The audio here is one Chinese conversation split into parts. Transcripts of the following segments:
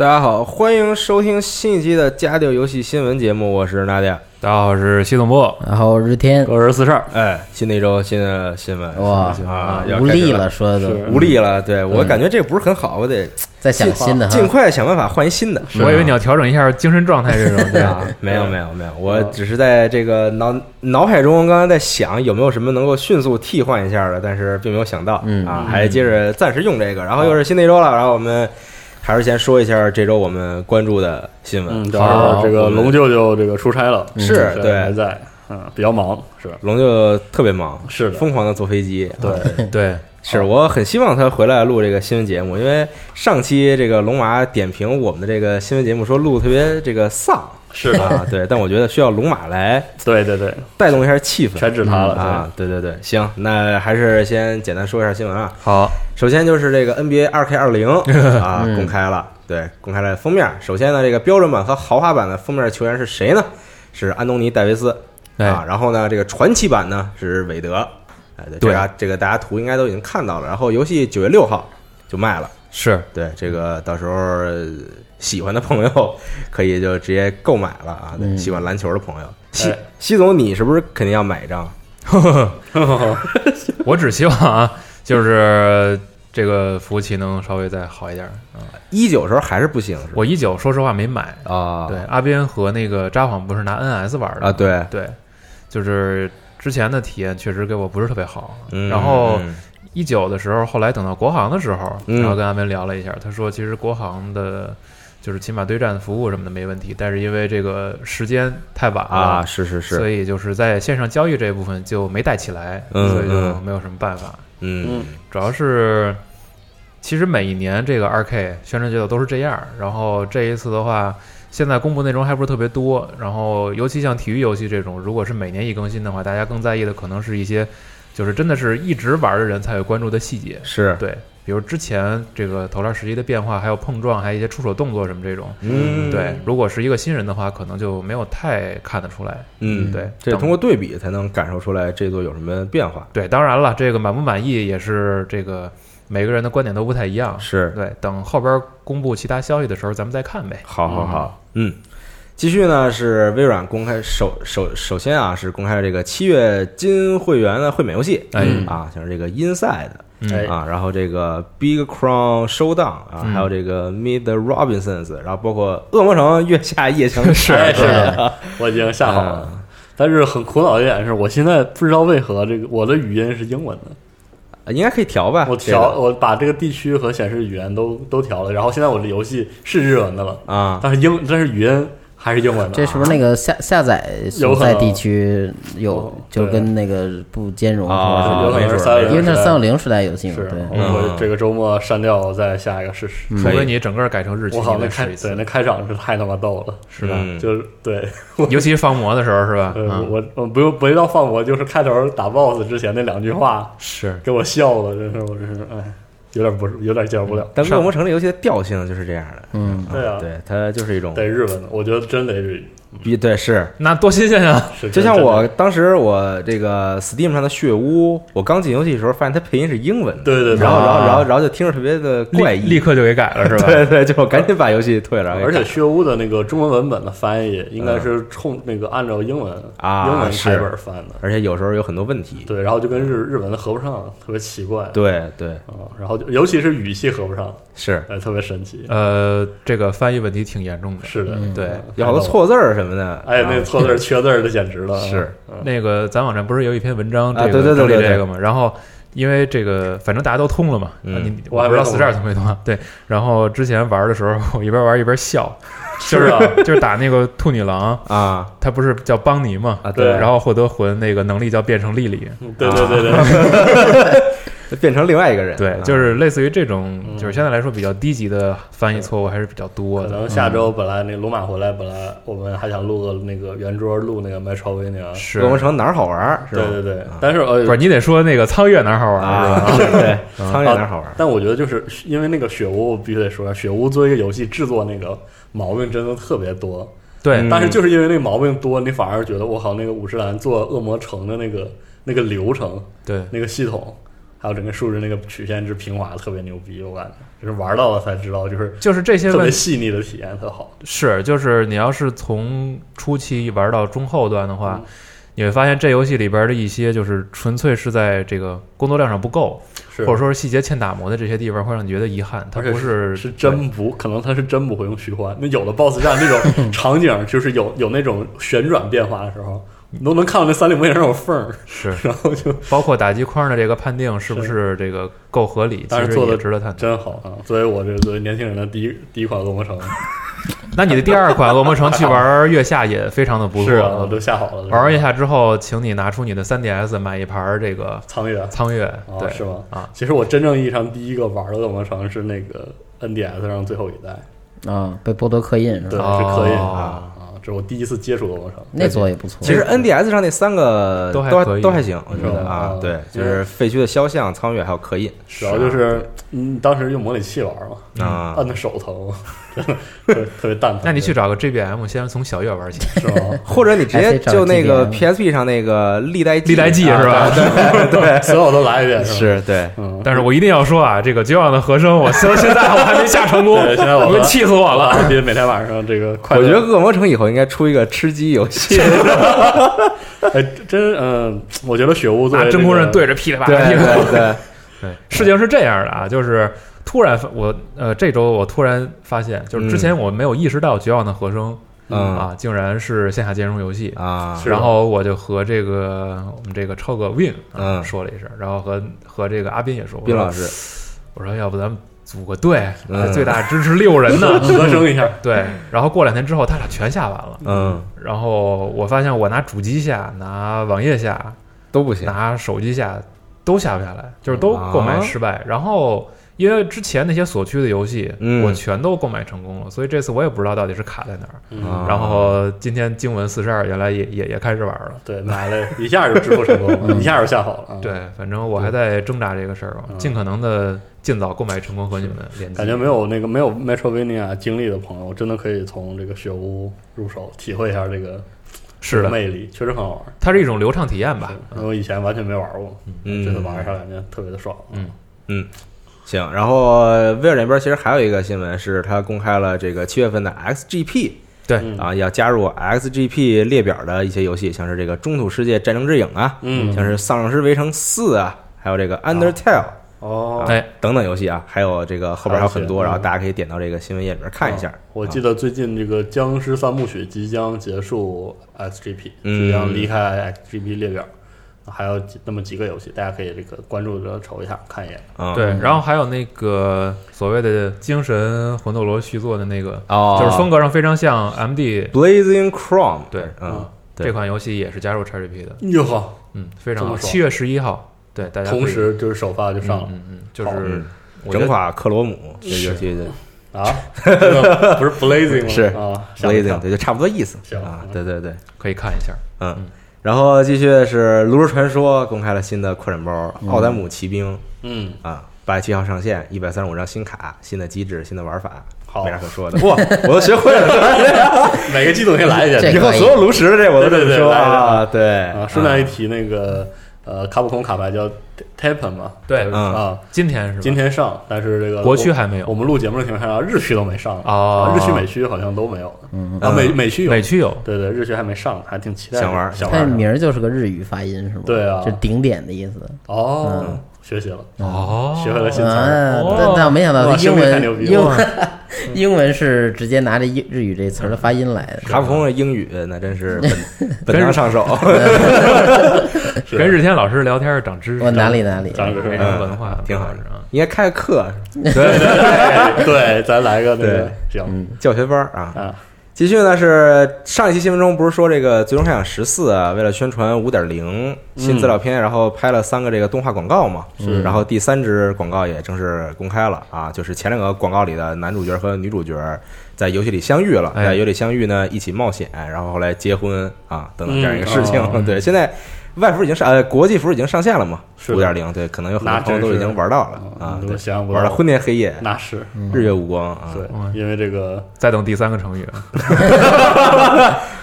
大家好，欢迎收听新一期的家调游戏新闻节目，我是娜迪亚。大家好，我是系统部。然后日天我是四十二，哎，新的一周新的新闻哇啊，无力了，说的都无力了。对我感觉这个不是很好，我得再想新的尽快想办法换一新的。我以为你要调整一下精神状态这种，对吧，没有没有没有，我只是在这个脑脑海中刚才在想有没有什么能够迅速替换一下的，但是并没有想到嗯啊，还接着暂时用这个。然后又是新的一周了，然后我们还是先说一下这周我们关注的新闻。嗯，好这个龙舅舅这个出差了，是对还在，嗯，比较忙，是吧？龙舅特别忙，是疯狂的坐飞机。对，对，是我很希望他回来录这个新闻节目，因为上期这个龙娃点评我们的这个新闻节目说录得特别这个丧是的，啊，对，但我觉得需要龙马来对对对，带动一下气氛全指他了，啊，对对对，行，那还是先简单说一下新闻啊。好，首先就是这个 NBA 二 K 二零 啊，嗯公开了，对，公开了封面。首先呢，这个标准版和豪华版的封面球员是谁呢？是安东尼戴维斯哎啊。然后呢，这个传奇版呢是韦德，哎，对，对这个这个大家图应该都已经看到了。然后游戏九月六号就卖了，是对，这个到时候呃喜欢的朋友可以就直接购买了啊。对，嗯喜欢篮球的朋友，西哎西总，你是不是肯定要买一张？我只希望啊，就是这个服务器能稍微再好一点啊。一九时候还是不行？我一九说实话没买，啊，对，阿斌和那个扎幌不是拿 NS 玩的啊，对，对，就是之前的体验确实给我不是特别好。嗯然后嗯一九的时候，后来等到国行的时候，嗯然后跟阿斌聊了一下，他说其实国行的。就是起码对战服务什么的没问题，但是因为这个时间太晚了啊，是是是，所以就是在线上交易这一部分就没带起来，嗯所以就嗯。没有什么办法。嗯。主要是，其实每一年这个二 K 宣传节奏都是这样，然后这一次的话，现在公布内容还不是特别多，然后尤其像体育游戏这种，如果是每年一更新的话，大家更在意的可能是一些，就是真的是一直玩的人才会关注的细节，是，对，比如之前这个投篮时机的变化，还有碰撞，还有一些出手动作什么这种。嗯，对，如果是一个新人的话，可能就没有太看得出来。嗯，对这通过对比才能感受出来这座有什么变化。对，当然了，这个满不满意也是这个每个人的观点都不太一样。是，对，等后边公布其他消息的时候，咱们再看呗。好好好，嗯。继续呢是微软公开首首首先啊是公开了这个七月金会员的会免游戏，哎啊像是这个 Inside 嗯哎啊，然后这个 Big Crown Showdown 啊，嗯还有这个 Meet the Robinsons，然后包括恶魔城月下夜行 是哎是的，我已经下好了。但是很苦恼的一点是我现在不知道为何这个我的语音是英文的，应该可以调吧？我调我把这个地区和显示语言都都调了，然后现在我的游戏是日文的了，啊，但是英但是语音还是英文的。这是不是那个下下载所在地区有哦就跟那个不兼容啊有可能是三六零因为那是三六零时代游戏嘛，是我这个周末删掉再下一个试试。除非你整个改成日期，我靠，你那开对那，开场是太他妈逗了，是吧？嗯。就是对，尤其是放魔的时候，是吧？我我不用不用到放魔，就是开头打 BOSS 之前那两句话是。给我笑的，真是我真是哎，有点不是有点接受不了。但恶魔城这游戏的调性就是这样的，嗯，对啊，对，它就是一种得日本的，我觉得真得日语，比对是，那多新鲜啊！就像我当时我这个 Steam 上的血屋，我刚进游戏的时候发现它配音是英文的，对对对，然后然后啊然后然后就听着特别的怪异，立立刻就给改了，是吧？对对，就赶紧把游戏退了，而且血屋的那个中文文本的翻译应该是冲那个按照英文啊英文是开本翻的，而且有时候有很多问题，对，然后就跟日日文的合不上，特别奇怪。对对啊，然后尤其是语气合不上，是，哎，特别神奇。呃，这个翻译问题挺严重的。是的，嗯对嗯有好多错字儿什么的，哎，那啊错字缺字的简直了，是。嗯，那个咱网站不是有一篇文章，这个啊对对对对对整理这个嘛？然后因为这个，反正大家都通了嘛，你我不知道四十二通没通啊？对。然后之前玩的时候，我一边玩一边笑，就是啊。就是打那个兔女郎，啊。他不是叫邦尼嘛？啊，对。对，然后获得魂那个能力叫变成丽丽，对对对。对，变成另外一个人，对，啊就是类似于这种，嗯就是相对来说比较低级的翻译错误还是比较多的。可能下周本来那罗马回来，本来我们还想录个那个圆桌录那个 Metrovania，是，恶魔城哪儿好玩儿是吧？对对对，但是呃不是你得说那个苍月哪儿好玩儿是吧？啊，对，苍月哪儿好玩儿？但我觉得就是因为那个雪屋，我必须得说，雪屋作为一个游戏制作那个毛病真的特别多。对嗯，但是就是因为那个毛病多，你反而觉得我靠，那个五十岚做恶魔城的那个那个流程、对，那个系统，还有整个数值那个曲线之平滑特别牛逼，我感觉就是玩到了才知道，就是就是这些特别细腻的体验特好。是，就是你要是从初期玩到中后段的话，嗯你会发现这游戏里边的一些就是纯粹是在这个工作量上不够，是或者说是细节欠打磨的这些地方，会让你觉得遗憾。它不是是真不可能，它是真不会用虚幻。那有的 BOSS 战那种场景，就是有有那种旋转变化的时候，你都能看到那三里模型上有缝儿，是，然后就 包括打击框的这个判定是不是这个够合理，其实但是做的值得探讨。真好啊！作为我这作为年轻人的第一第一款恶魔城，那你的第二款《恶魔城》去玩月下也非常的不错。是啊，我都下好了。玩完月下之后，请你拿出你的 3DS 买一盘这个苍月苍月，哦对，是吗？啊，其实我真正意义上第一个玩的恶魔城是那个 NDS 上最后一代，啊，被波德刻印是对，吧？是刻印哦啊是我第一次接触恶魔城。那座也不错。其实 NDS 上那三个都还都都还行，我觉得嗯啊，嗯对，就是废墟的肖像、苍月还有刻印主要就是嗯，当时用模拟器玩嘛，啊摁的手疼，真的特别蛋疼。那你去找个 GBM，先从小月玩起。是吗？或者你直接就那个 PSP 上那个历代历代记啊是吧？对 所有都来一遍对，是对，嗯，但是我一定要说啊，这个绝望的和声，我到 现在我还没下成功，对现在我我气死我了。别每天晚上这个我觉得恶魔城以后应该出一个吃鸡游戏，哎，真嗯，我觉得雪屋作为拿真这个空刃对着噼里啪对啦噼里啪啦。对对，对，事情是这样的啊，就是突然发我呃这周我突然发现，就是之前我没有意识到绝望的和声嗯。啊，竟然是线下兼容游戏。啊，然后我就和这个我们这个超哥 Win 啊嗯。说了一声，然后和和这个阿斌也说，斌老师，我说要不咱们组个队，嗯。最大支持六人呢。合声一下，对，然后过两天之后，他俩全下完了。嗯，然后我发现我拿主机下、拿网页下、都不行，拿手机下都下不下来，就是都啊。购买失败。然后因为之前那些锁区的游戏，嗯我全都购买成功了，所以这次我也不知道到底是卡在哪儿。然后今天经文四十二原来也也也开始玩了。对，买了一下就支付成功了，一下就下好了，啊，对，反正我还在挣扎这个事儿吧，嗯尽可能的尽早购买成功和你们。感觉没有那个没有 Metrovania 经历的朋友，真的可以从这个雪屋入手，体会一下这个是的，魅力，确实很好玩。它是一种流畅体验吧。因为我以前完全没玩过，嗯这次玩一下感觉特别的爽。嗯嗯行，然后威尔那边其实还有一个新闻是，他公开了这个七月份的 XGP 对嗯啊，要加入 XGP 列表的一些游戏，像是这个《中土世界战争之影》啊，嗯像是《丧尸围城四》啊，还有这个《Undertale》哦，哎，等等游戏啊，还有这个后边还有很多，然后大家可以点到这个新闻页里边看一下哦。我记得最近这个《僵尸三部曲》即将结束 XGP，嗯即将离开 XGP 列表，还有几那么几个游戏，大家可以这个关注着瞅一下，看一眼。啊，对，然后还有那个所谓的精神魂斗罗续作的那个，哦，就是风格上非常像 MD Blazing Chrome，对嗯，这款游戏也是加入 XGP 的，哟呵，嗯，非常好。七月十一号，对大家同时就是首发就上了。嗯嗯嗯，就是整垮克罗姆这是。游戏的啊，不是 Blazing 吗？是啊 Blazing，对，就差不多意思。行。啊，对对对，可以看一下。嗯。然后继续是《炉石传说》公开了新的扩展包《奥丹姆骑兵》嗯，啊，八月七号上线，一百三十五张新卡，新的机制，新的玩法，好。没啥可说的。哇，我都学会了，每个季度可以来一下。以。以后所有炉石的这我都这么说对对对来啊，对。啊。顺带一提，那个呃，卡普空卡牌叫 Tapen 嘛，对嗯。啊，今天是吧？今天上，但是这个国区还没有。我们录节目的情况下，日区都没上哦。啊日区美区好像都没有。嗯，啊，美美区有，美区有，对对，日区还没上，还挺期待的，想玩它想玩它名儿就是个日语发音是吗？对啊。就顶点的意思。哦。嗯，学习了，哦，学会了新词儿，啊，哦。但但我没想到哇英兄弟太牛逼了。文英文 英文是直接拿着英日语这词儿的发音来的。卡普空的英语那真是 本本当上手。是。跟日天老师聊天长知识，我哪里哪里，长知识文化，挺好。的啊。应该开个课，对对对，咱来个那个对。行教学班儿啊。啊，继续呢是上一期新闻中不是说这个《最终幻想十四》啊，为了宣传五点零新资料片，然后拍了三个这个动画广告嘛。是然后第三支广告也正式公开了啊，就是前两个广告里的男主角和女主角在游戏里相遇了，哎在游戏里相遇呢，一起冒险，然后后来结婚啊等等这样一个事情。对，现在外服已经上，呃，国际服已经上线了嘛，五点零，对，可能有很多朋友都已经玩到了啊，对嗯我，想象不玩到到，昏天黑夜，那是日月无光啊。对嗯，因为这个再等第三个成语，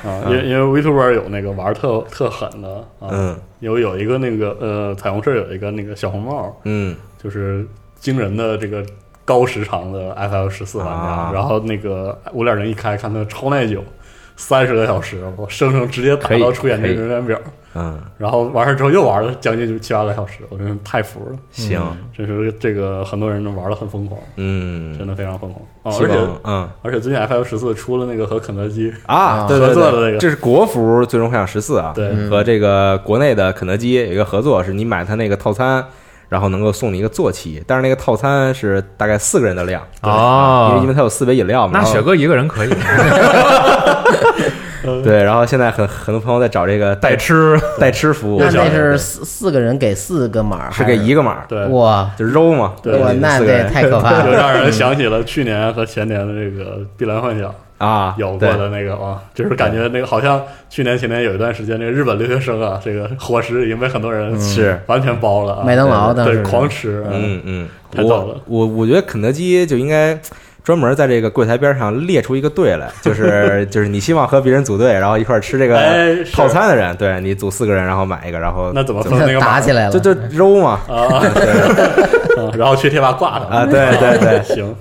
啊，因为因为 VTuber 有那个玩儿特特狠的啊，嗯。有有一个那个呃彩虹社有一个那个小红帽，嗯。就是惊人的这个高时长的 FL 十四玩家，啊。然后那个五点零一开，看他超耐久，三十个小时，我生生直接打到出演这可以。个人员表，嗯，然后完事之后又玩了将近就七八个小时，我真是太服了，行，真是这个很多人都玩的很疯狂，嗯，真的非常疯狂。而且嗯。而且最近 FF 十四出了那个和肯德基啊，合作的那个。这是国服《最终幻想十四》啊，对。和这个国内的肯德基有一个合作，是你买他那个套餐，然后能够送你一个坐骑，但是那个套餐是大概四个人的量哦。啊因为因为它有四杯饮料嘛。那雪哥一个人可以 对，然后现在很很多朋友在找这个代吃，代吃服务，那那是四四个人给四个码，是给一个码，对，哇，就是肉嘛，对哇，那这太可怕了。就。让人想起了去年和前年的这个 《碧蓝幻想》啊，有过的那个啊，就是感觉那个好像去年前年有一段时间，那个日本留学生啊，这个伙食已经被很多人是。完全包了啊，麦当劳的对狂吃，啊嗯嗯，太早了。我我我觉得肯德基就应该专门在这个柜台边上列出一个队来，就是就是你希望和别人组队，然后一块儿吃这个套餐的人，对你组四个人，然后买一个，然后那怎么分那个打起来了，就就揉嘛，啊？对 嗯然后去贴吧挂它啊，对对对，行，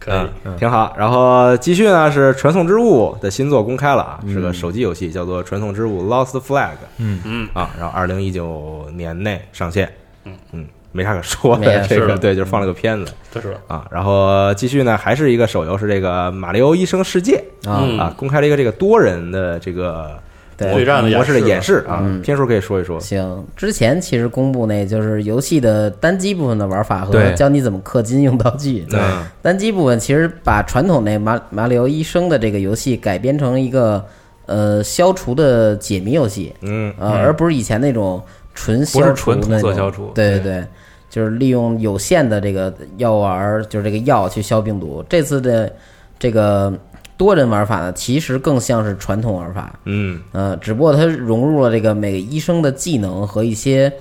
可以。嗯，挺好。然后继续呢是《传送之物》的新作公开了啊，是嗯个手机游戏，叫做《传送之物 Lost Flag》嗯嗯，啊，然后二零一九年内上线。嗯。嗯，没啥可说的，这个对，就是放了个片子。这是。啊。然后继续呢，还是一个手游，是这个《马里奥医生世界》啊，嗯。啊，公开了一个这个多人的这个对。对战的模式的演演示啊嗯，片叔可以说一说。行，之前其实公布那就是游戏的单机部分的玩法和教你怎么氪金用道具。对单机部分其实把传统那马马里奥医生的这个游戏改编成一个呃消除的解谜游戏，嗯。呃，而不是以前那种纯消不是除纯同色消除。对对。对，就是利用有限的这个药丸儿，就是这个药去消病毒。这次的这个多人玩法呢，其实更像是传统玩法，嗯呃，只不过它融入了这个每个医生的技能和一些。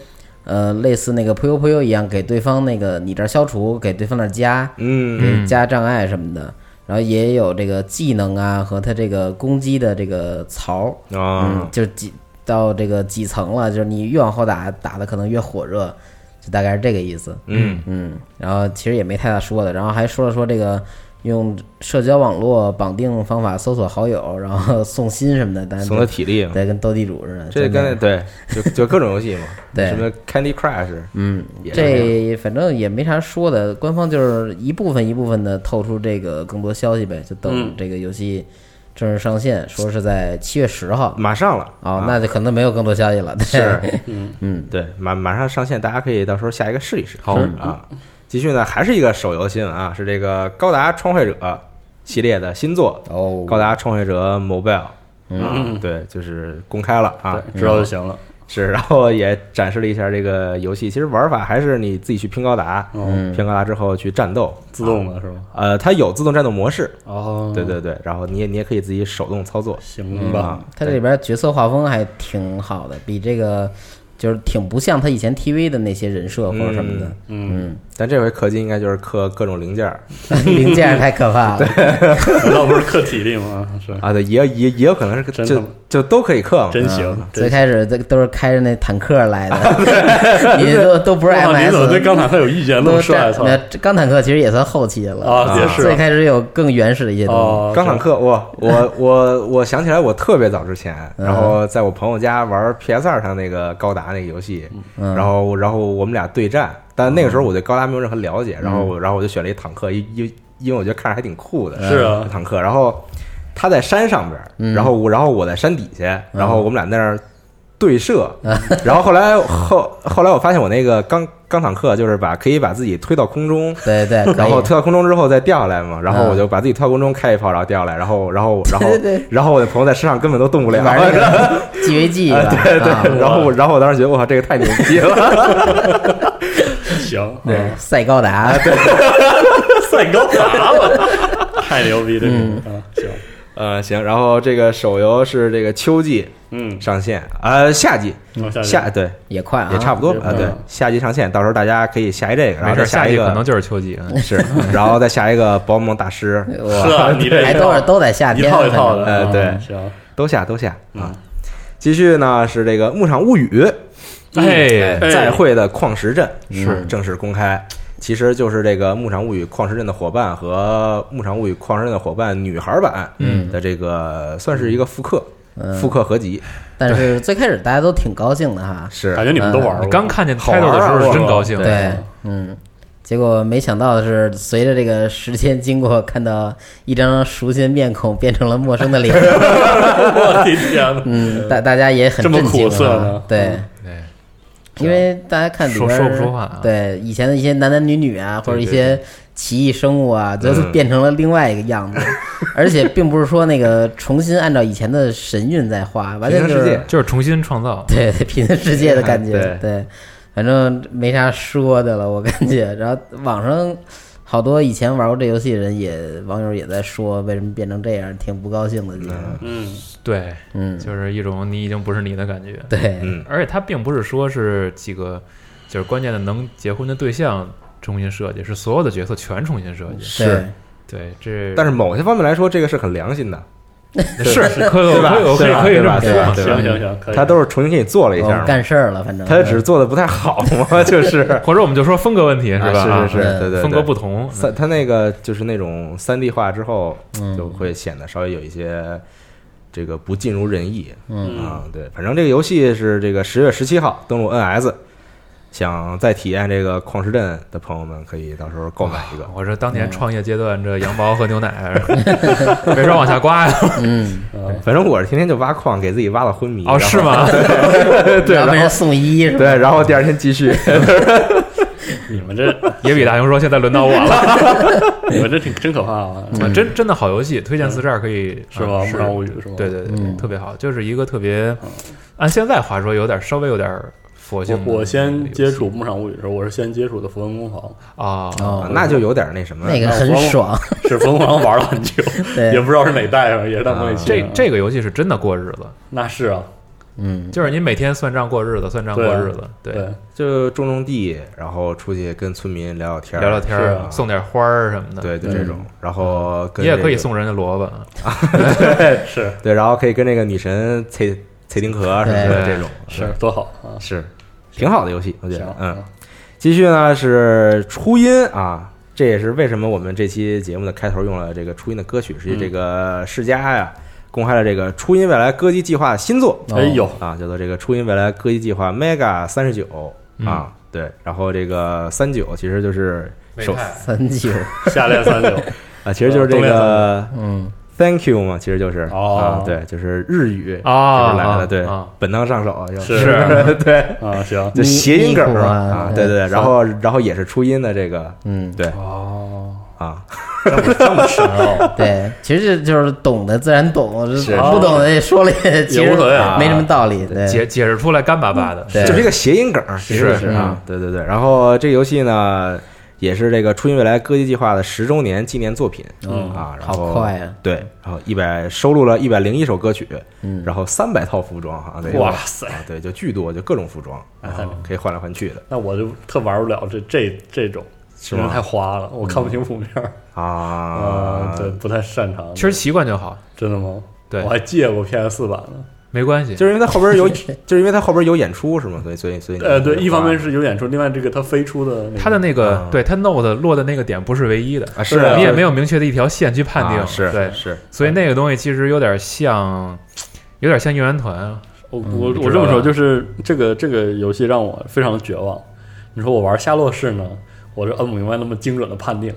呃，类似那个扑悠扑悠一样，给对方那个你这儿消除，给对方那儿加，嗯给加障碍什么的。然后也有这个技能啊和它这个攻击的这个槽，啊嗯，就几到这个几层了，就是你越往后打，打的可能越火热，就大概是这个意思。嗯嗯，然后其实也没太大说的，然后还说了说这个用社交网络绑定方法搜索好友，然后送心什么的，但是送的体力嘛，对跟斗地主似的。这跟对就就各种游戏嘛，对什么 Candy Crush 嗯，这反正也没啥说的，官方就是一部分一部分的透出这个更多消息呗，就等嗯这个游戏正式上线，说是在七月十号。马上了哦啊，那就可能没有更多消息了。对是 嗯嗯，对，马马上上线，大家可以到时候下一个试一试。好啊，继续呢，还是一个手游新闻啊，是这个高达创会者系列的新作哦《高达创会者 Mobile》嗯啊，对，就是公开了啊，知道就行了。是，然后也展示了一下这个游戏。其实玩法还是你自己去拼高达，嗯，拼高达之后去战斗，自动的是吧？呃，它有自动战斗模式，哦，对，对对，然后你也你也可以自己手动操作，行吧。它这里边角色画风还挺好的，比这个就是挺不像他以前 TV 的那些人设或者什么的。嗯，但这回氪金应该就是氪各种零件儿 零件太可怕了。难道不是氪体力吗？是，啊，对，也也也有可能是就真的吗就都可以克嘛，真行。最开始这都是开着那坦克来的，你都都不是哇你怎么对钢坦克有意见？那都是么帅，操！那这钢坦克其实也算后期了。啊也是最开始有更原始的一些东西。哦，钢坦克，我我我我想起来，我特别早之前，嗯。然后在我朋友家玩 PS 二上那个高达那个游戏，嗯。然后然后我们俩对战，但那个时候我对高达没有任何了解，然后然后我就选了一坦克，因因因为我觉得看着还挺酷的，是啊。坦克。然后他在山上边然后我然后我在山底下，然后我们俩在那儿对射。然后后来后后来我发现我那个钢钢坦克就是把可以把自己推到空中。对对，然后推到空中之后再掉下来嘛，然后嗯我就把自己推到空中开一炮，然后掉下来，然后 然后然后然后我的朋友在山上根本都动不了，玩那个 GVG 是吧？对对啊，然后然后我当时觉得我靠，这个太牛逼了，行，对啊赛高达，赛高达了，太牛逼这个。啊，行，呃，行，然后这个手游是这个秋季嗯，上线，呃，夏季夏对也快啊，也差不多是啊，对嗯，夏季上线，到时候大家可以下一这个，然，后再下一个可能就是秋季。嗯是，然后再下一个宝可梦大师，是啊哇，你这还都是都在夏一，套一套的，啊呃对行，都下都下啊嗯。继续呢是这个牧场物语，哎，哎再会的矿石镇是是正式公开，其实就是这个牧场物语矿石镇的伙伴和牧场物语矿石镇的伙伴女孩版嗯。的这个算是一个复刻嗯。复刻合集，但是最开始大家都挺高兴的哈，是。感觉你们都玩过，刚看见好 title 的时候是真高兴。对，嗯，结果没想到的是，随着这个时间经过，看到一张熟悉的面孔变成了陌生的脸，我的天呐，嗯，大大家也很这么震惊苦涩对。对，因为大家看里说边儿说不出话啊对以前的一些男男女女啊，或者一些奇异生物啊，都变成了另外一个样子，而且并不是说那个重新按照以前的神韵在画，完全世界就是重新创造。对对平行世界的感觉，对对，反正没啥说的了，我感觉。然后网上好多以前玩过这游戏的人也网友也在说，为什么变成这样，挺不高兴的。嗯，对，嗯，就是一种你已经不是你的感觉。对，嗯。而且它并不是说是几个就是关键的能结婚的对象重新设计，是所有的角色全重新设计。是，对，这但是某些方面来说，这个是很良心的，是可以对吧？可以可以对吧可以这么对吧？说。对吧？行行行，可以，他都是重新给你做了一下，干事儿了，反正他只是做的不太好嘛，就是。或者我们就说风格问题是吧？啊是是是，啊对对，风格不同。三，他那个就是那种三 D 化之后，嗯。就会显得稍微有一些这个不尽如人意。嗯。啊。对，反正这个游戏是这个十月十七号登陆 NS，想再体验这个矿石镇的朋友们可以到时候购买一个。我这当年创业阶段，这羊毛和牛奶 没法往下刮呀。嗯，嗯反正我是天天就挖矿，给自己挖到昏迷。哦，是？吗？对，然后送医？对，然后第二天继续。你们这也比大雄说：“现在轮到我了。你们这挺真可怕啊，啊真真的好游戏，推荐四十二可以是吧？啊牧场物语是吧？对对对，嗯特别好，就是一个特别按现在话说，有点稍微有点佛性我我先接触牧场物语的时候，我是先接触的符文工坊，啊，哦，那就有点那什么。那个很爽，是符文工坊玩了很久，对。也不知道是哪代上，也是大模拟器。这这个游戏是真的过日子，那是啊，嗯，就是你每天算账过日子，算账过日子，对，对，就种种地，然后出去跟村民聊聊天儿，聊聊天送点花儿什么的，对，就这种。然后跟你也可以送人家萝卜，是。对，然后可以跟那个女神崔崔丁壳什么的这种，是多好啊！是挺好的游戏，我觉得。，嗯，继续呢是初音啊，这也是为什么我们这期节目的开头用了这个初音的歌曲，是这个世嘉呀公开了这个初音未来歌姬计划新作。哦哎呦，啊，叫做这个初音未来歌姬计划 Mega 三十九嗯。啊，对，然后这个三九其实就是首三九，下列三九，啊，其实就是这个 嗯 Thank you 嘛，其实就是哦。啊，对，就是日语啊就是来的，啊对啊，本当上手啊，是是。对，啊，行，就谐音梗啊对对对，然后然后也是初音的这个嗯，对哦，啊，这么这么深奥，对，其实就是懂的自然懂，是不懂的也说了也其实无所谓啊没什么道理，对，解解释出来干巴巴的，对。就是一个谐音梗，其实是是啊，对对对。然后这游戏呢，也是这个初音未来歌姬计划的十周年纪念作品。嗯啊，然好后快啊，对，然后一百收录了一百零一首歌曲，嗯，然后三百套服装哈，对哇塞。啊，对，就巨多，就各种服装，然后可以换来换去的。那我就特玩不了这这这种，是因为太？花了，我看不清谱面啊，，对，不太擅长。其实习惯就好，真的吗？对。我，还借过 PS 四版呢。没关系，就是因为它后边有，就是因为它后边有演出是吗？所以所以所以呃，对，一方面是是有演出，另外这个它飞出的那个他的那个啊对它 Note 落的那个点不是唯一的，啊是啊你也没有明确的一条线去判定啊，是对，是所以那个东西其实有点像，有点像应援团啊，我嗯我我这么说，就是这个这个游戏让我非常的绝望。你说我玩夏洛士呢，我就摁不明白那么精准的判定，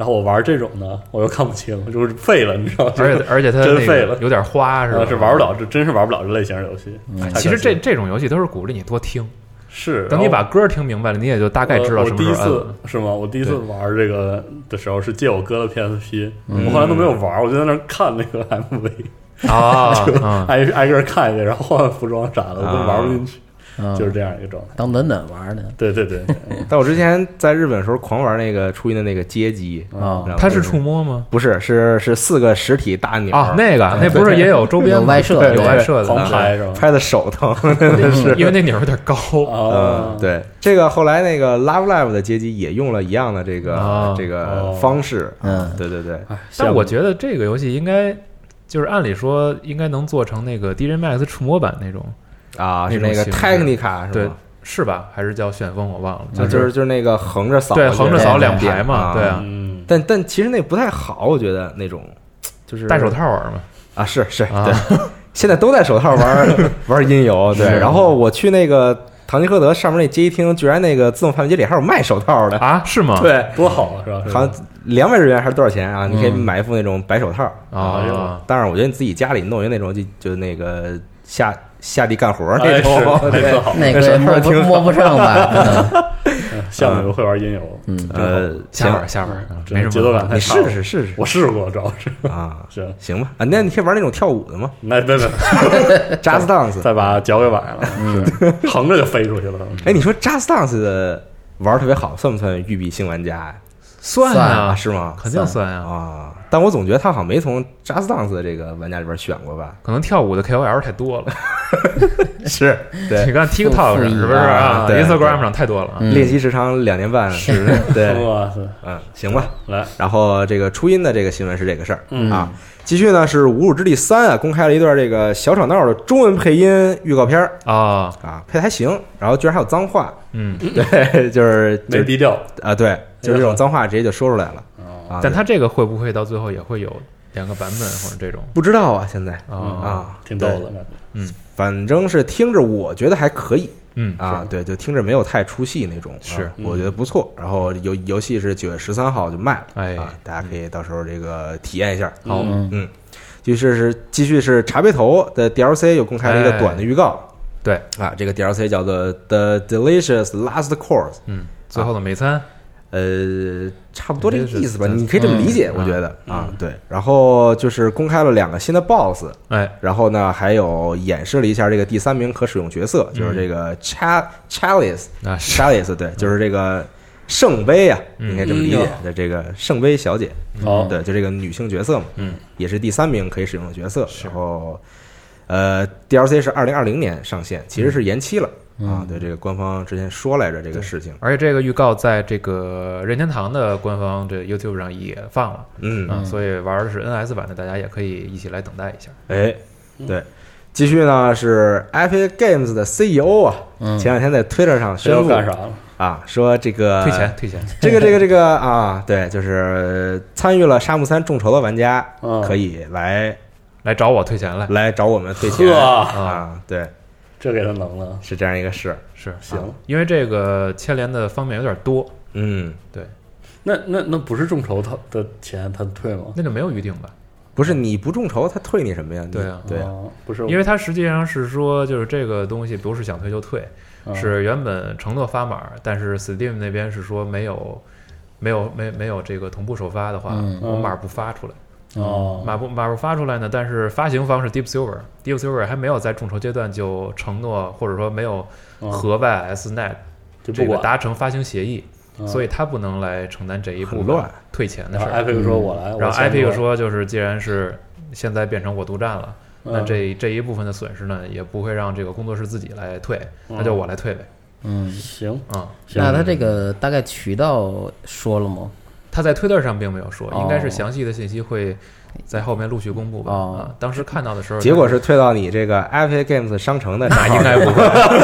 然然后我玩这种呢，我又看不清，就是废了，你知道吗？而且而且它真废了有点花是吧？啊是玩不了，这真是玩不了这类型的游戏。其实这这种游戏都是鼓励你多听，是等你把歌听明白了，你也就大概知道我什么时候我第一次。是吗？我第一次玩这个的时候是借我哥的 PSP，、嗯我后来都没有玩，我就在那看那个 MV，、啊，就挨挨个看一遍，然后换换服装啥的，我都玩不进去，嗯就是这样一个状态。当暖暖玩呢。对对对，但我之前在日本的时候狂玩那个初音的那个街机，啊。它是触摸吗？不是是是四个实体大鸟啊，那个那不是也有周边有外设有外设的，狂拍是吧？拍的手疼，是。因为那钮有点高。啊嗯，，对，这个后来那个 Love Live 的街机也用了一样的这个、啊。这个哦。方式，嗯。对对对，哎，但我觉得这个游戏应该就是按理说应该能做成那个 DJ Max 触摸版那种，啊，是那个那种形式 Technica 是对吗？，是吧？还是叫旋风？我忘了，啊就是就是那个横着扫，对横着扫两排嘛对啊嗯，但但其实那不太好，我觉得那种就是戴手套玩嘛。啊，是是，啊对，现在都戴手套玩 玩音游，对。然后我去那个唐吉诃德上面那街机厅，居然那个自动贩卖机里还有卖手套的，啊？是吗？对，多好啊，是吧？好像两百日元还是多少钱啊？你可以嗯买一副那种白手套。啊当然，我觉得你自己家里弄一个那种就就那个下下地干活那种，那个摸不摸不上吧？项目又会玩音游，嗯，呃，行下边，下边嗯啊没什么节奏感太你试试试试。我试过，主要是。啊，是，行吧。啊，那你可以玩那种跳舞的吗？那别别，？Jazz Dance。再把脚给崴了，是横着就飞出去了。哎，你说 Jazz Dance 的玩儿特别好，算不算育碧新玩家呀？算算啊，啊，是吗？肯定算呀。啊，但我总觉得他好像没从 Jazz Dance 的这个玩家里边选过吧？可能跳舞的 KOL 太多了，是对。你看 TikTok 是不是？啊？Instagram 上太多了练习时长两年半，是，对，哇塞，嗯，行吧。来，然后这个初音的这个新闻是这个事儿。嗯。啊。继续呢是《无主之地三》啊，公开了一段这个小吵闹的中文配音预告片儿。啊，啊，配的还行，然后居然还有脏话，嗯，对，就是就是没低调。啊，对，就是这种脏话直接就说出来了啊，啊。但他这个会不会到最后也会有两个版本或者这种不知道啊，现在啊？啊，挺逗的嗯，反正是听着我觉得还可以嗯啊，对，就听着没有太出戏那种，是啊我觉得不错。然后游游戏是九月十三号就卖了，哎啊，大家可以到时候这个体验一下。好嗯继续是是继续是茶杯头的 DLC 又公开了一个哎短的预告对，啊，这个 DLC 叫做 The Delicious Last Course，嗯，最后的美餐呃，差不多这个意思吧，你可以这么理解，嗯我觉得啊嗯，对。然后就是公开了两个新的 BOSS，哎，然后呢还有演示了一下这个第三名可使用角色，就是这个 Cha Chalice 那是。Chalice，对，就是这个圣杯啊，嗯。你可以这么理解的这个圣杯小姐，哦，对，就这个女性角色嘛，嗯，也是第三名可以使用的角色。然后，呃，DLC 是二零二零年上线，其实是延期了、啊。对，这个官方之前说来着这个事情，而且这个预告在这个任天堂的官方这 YouTube 上也放了，嗯，啊，所以玩的是 NS 版的，大家也可以一起来等待一下。哎，对。继续呢是 Epic Games 的 CEO 啊，嗯前两天在 Twitter 上这宣布又干啥了？啊，说这个退钱，退钱，这个这个这个啊，对，就是参与了《沙漠三》众筹的玩家嗯可以来来找我退钱来。来找我们退钱呵啊，对，这给他能了，是这样一个事。是行。因为这个牵连的方面有点多，嗯，对那那那不是众筹他的钱他退吗？那就没有预定吧？不是你不众筹，他退你什么呀？对啊对啊，哦，不是，因为他实际上是说，就是这个东西不是想退就退，嗯是原本承诺发码，但是 Steam 那边是说没有。没有没没有这个同步首发的话，嗯我码不发出来。哦，马不马不发出来呢，但是发行方是 Deep Silver，Deep Silver 还没有在众筹阶段就承诺，或者说没有嗯和 YSNet 这个就不管，达成发行协议，嗯所以他不能来承担这一部分退钱的然后事儿。Epic 说我来，然后我先 Epic 说，就是既然是现在变成我独占了，那嗯这这一部分的损失呢，也不会让这个工作室自己来退，那就我来退呗。嗯，行，啊，行。那他这个大概渠道说了吗？他在推特上并没有说，哦应该是详细的信息会在后面陆续公布吧。哦啊，当时看到的时候，结果是退到你这个 Epic Games 商城的那应该不会。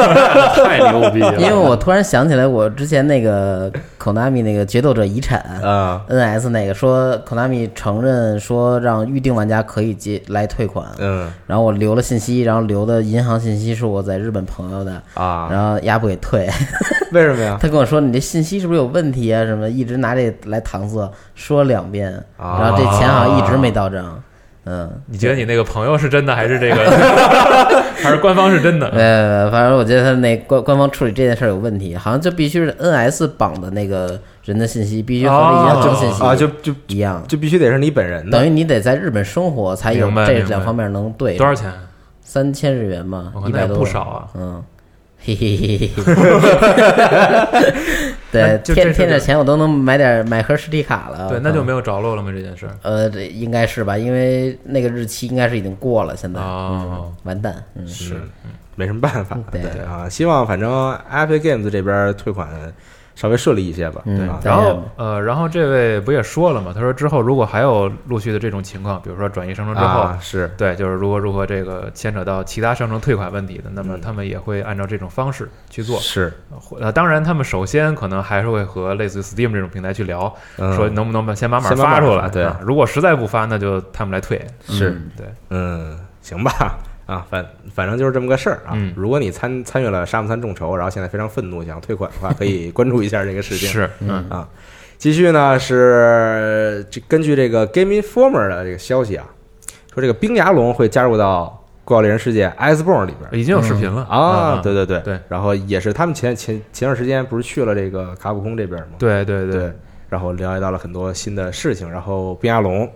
太牛逼了，因为我突然想起来，我之前那个 Konami 那个决斗者遗产啊 NS 那个说 Konami 承认说让预定玩家可以接来退款，嗯然后我留了信息，然后留的银行信息是我在日本朋友的，啊，然后丫不给退，为什么呀？他跟我说你这信息是不是有问题啊？什么一直拿这来搪塞，说两遍，啊然后这钱好像一直没到账。嗯，你觉得你那个朋友是真的还是这个，还是官方是真的？呃，反正我觉得他那官官方处理这件事儿有问题，好像就必须是 NS 绑的那个人的信息必须和这银行信息啊，就就一样，就必须得是你本人的等于你得在日本生活才有这两方面能对。多少钱？三千日元嘛我，看那也一百多不少啊。嗯，嘿嘿嘿嘿嘿。对那，就这是添添点钱我都能买点买盒实体卡了。对，那就嗯没有着落了吗？这件事儿呃，这应该是吧，因为那个日期应该是已经过了，现在哦嗯完蛋，嗯，是没什么办法。对对啊，希望反正 Epic Games 这边退款稍微顺利一些吧。嗯对然后呃，然后这位不也说了嘛？他说之后如果还有陆续的这种情况，比如说转移商城之后，啊，是对，就是如何如何这个牵扯到其他商城退款问题的，那么嗯他们也会按照这种方式去做。是，呃，当然他们首先可能还是会和类似于 Steam 这种平台去聊，嗯说能不能把先把码发出来。对啊如果实在不发，那就他们来退。是嗯对，嗯，行吧，啊，反反正就是这么个事儿啊。嗯。如果你参参与了沙姆三众筹，然后现在非常愤怒想退款的话，可以关注一下这个事情。是，嗯。啊，继续呢是这根据这个 Game Informer 的这个消息啊，说这个冰牙龙会加入到《怪物猎人世界》Iceborne 里边。已经有视频了。啊，对对对对。对，然后也是他们前前前段时间不是去了这个卡普空这边吗？对对对，然后了解到了很多新的事情，然后冰牙龙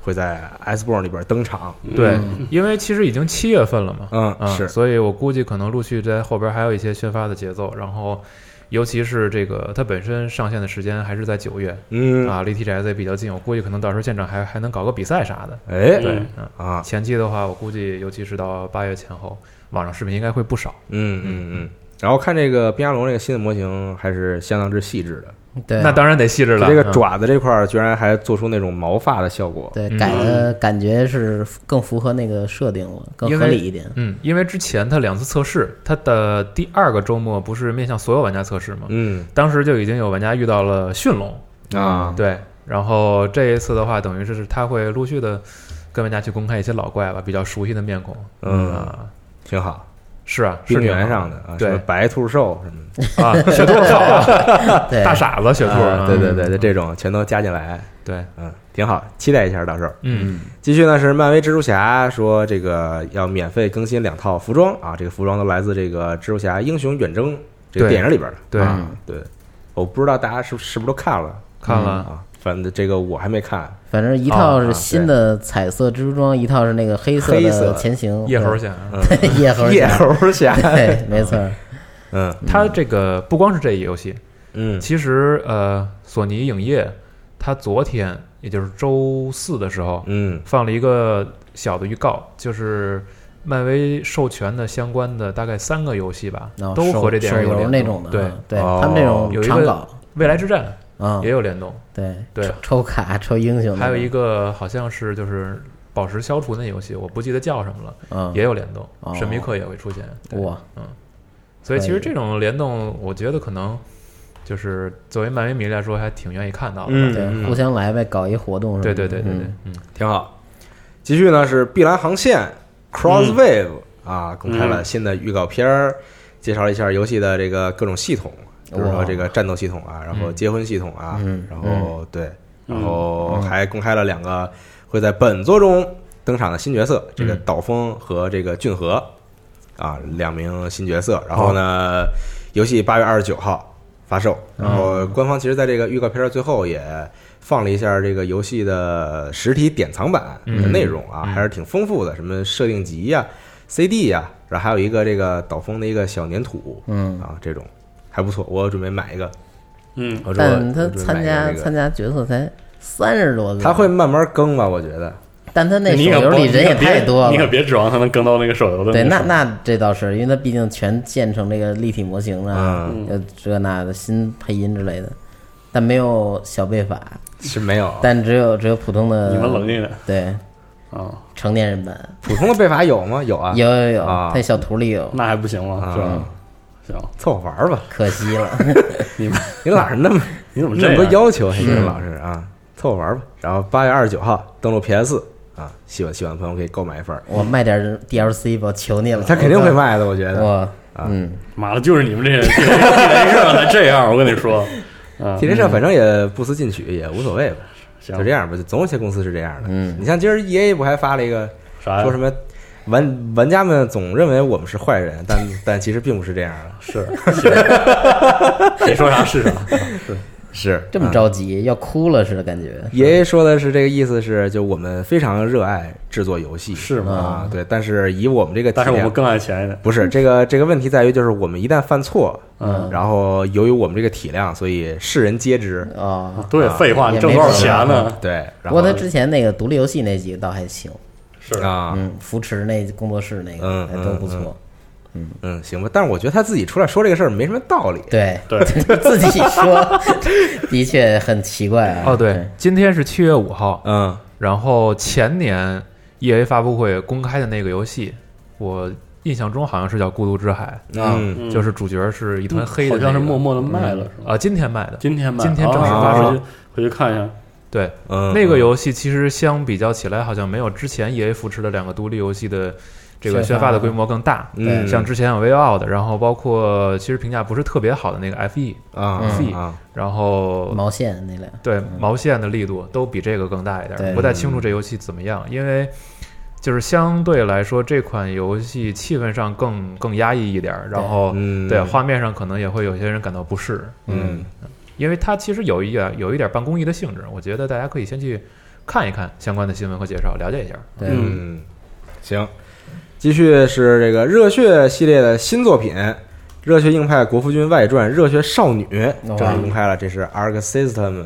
会在 Iceborne 里边登场，对嗯，因为其实已经七月份了嘛，嗯啊，是所以我估计可能陆续在后边还有一些宣发的节奏，然后尤其是这个它本身上线的时间还是在九月嗯，啊，离 TGS 也比较近，我估计可能到时候现场还还能搞个比赛啥的。哎，对啊，前期的话，我估计尤其是到八月前后，网上视频应该会不少。嗯嗯嗯，然后看这个冰牙龙这个新的模型还是相当之细致的，对，那当然得细致了。这个嗯。爪子这块儿居然还做出那种毛发的效果，对嗯。改的感觉是更符合那个设定了，更合理一点。嗯，因为之前他两次测试，他的第二个周末不是面向所有玩家测试吗？嗯。当时就已经有玩家遇到了驯龙，啊，对，然后这一次的话，等于是他会陆续的跟玩家去公开一些老怪吧，比较熟悉的面孔。嗯，啊，挺好，是啊，是冰原上的啊，对。什么白兔兽什么的，啊，雪兔好啊，对，大傻子雪兔，啊对对对嗯对，这种全都加进来，对，嗯，挺好，期待一下到时候。嗯。继续呢是漫威蜘蛛侠说这个要免费更新两套服装啊，这个服装都来自这个蜘蛛侠英雄远征这个对电影里边的。对，啊对，我不知道大家是是不是都看了。看了，啊？反正这个我还没看，反正一套啊是新的彩色蜘蛛装，一套是那个黑色黑色的前行夜猴侠，对叶猴夜，猴侠，对，没错，嗯。它这个不光是这一游戏，嗯。其实呃，索尼影业它昨天也就是周四的时候嗯。放了一个小的预告，就是漫威授权的相关的大概三个游戏吧，都和这电影有那种的，对啊，对哦他们那种有一个未来之战啊也，有联动，对对。抽抽卡抽英雄，还有一个好像是就是宝石消除那游戏，我不记得叫什么了，嗯。也有联动，哦。神秘客也会出现。哇，嗯，所以其实这种联动，我觉得可能就是作为漫威迷来说，还挺愿意看到的。嗯对，互相来呗，搞一活动对对对对对嗯，嗯，挺好。继续呢是碧蓝航线 Crosswave 啊，公开了新的预告片儿，介绍了一下游戏的这个各种系统，比如说这个战斗系统啊，然后嗯。结婚系统啊，嗯然后。对，然嗯。后还公开了两个会在本作中登场的新角色，这个嗯。岛风和这个俊和啊，两名新角色。然后呢，游戏八月二十九号发售，然后官方其实在这个预告片儿最后也放了一下这个游戏的实体典藏版的内容啊，嗯还是挺丰富的，什么设定集呀、CD 呀、然后还有一个这个岛风的一个小粘土嗯，啊，这种还不错，我准备买一个。嗯，我但他参加参加角色才三十多个，他会，慢慢更吧，我觉得。但他那手游里人也太多了，你可别指望他能更到那个手游的对，那那这倒是，因为他毕竟全建成这个立体模型了，嗯，呃，这那的新配音之类的，但没有小背法，是没有。但只有只有普通的，你们冷静点对啊，成年人版普通的背法有吗？有啊。有有有，啊它小图里有，那还不行吗？是吧？啊，行，凑合玩儿吧。可惜了。你们 你老是那么你怎么这么多？要求，还是老是啊，凑合玩儿吧。然后八月二十九号登录 PS 啊，喜欢喜欢的朋友可以购买一份儿。我卖点 DLC 吧，求你了。他肯定会卖的，我觉得。我嗯，妈的，就是你们这些地雷社才这样，我跟你说，啊，铁人社反正也不思进取，也无所谓吧，行就这样吧。就总有些公司是这样的。嗯你像今儿 EA 不还发了一个啥？说什么玩玩家们总认为我们是坏人，但 但其实并不是这样。的。是，行你说啥是啥，是。是。这么着急，要哭了似的感觉。爷爷说的是这个意思是，就我们非常热爱制作游戏，是吗？啊，对，但是以我们这个体量，但是我们更爱钱不是这个这个问题在于，就是我们一旦犯错，嗯，然后由于我们这个体量，所以世人皆知。啊，对，啊废话，挣多少钱呢？对，然不后过他之前那个独立游戏那几个倒还行，是啊，嗯，扶持那工作室那个嗯还都不错。嗯嗯，行吧，但是我觉得他自己出来说这个事儿没什么道理。对对，自己说，的确很奇怪啊。哦，对，今天是七月五号，嗯然后前年 E A 发布会公开的那个游戏，我印象中好像是叫《孤独之海啊嗯》，嗯就是主角是一团黑的、那个，好像是默默的卖了，是吗？啊，今天卖的。今天卖，今天正式啊发售回去回去看一下。对，嗯，那个游戏其实相比较起来，好像没有之前 E A 扶持的两个独立游戏的这个宣发的规模更大。嗯。像之前有 Way Out，然后包括其实评价不是特别好的那个 FE，啊嗯啊。然后毛线那俩，对毛线的力度都比这个更大一对。点。不太清楚这游戏怎么样，因为就是相对来说这款游戏气氛上更更压抑一点，然后嗯，对画面上可能也会有些人感到不适，嗯因为它其实有一点有一点半公益的性质，我觉得大家可以先去看一看相关的新闻和介绍，了解一下。对，嗯，行，继续是这个热血系列的新作品《热血硬派国服军外传：热血少女》正式公开了，这是 Arc System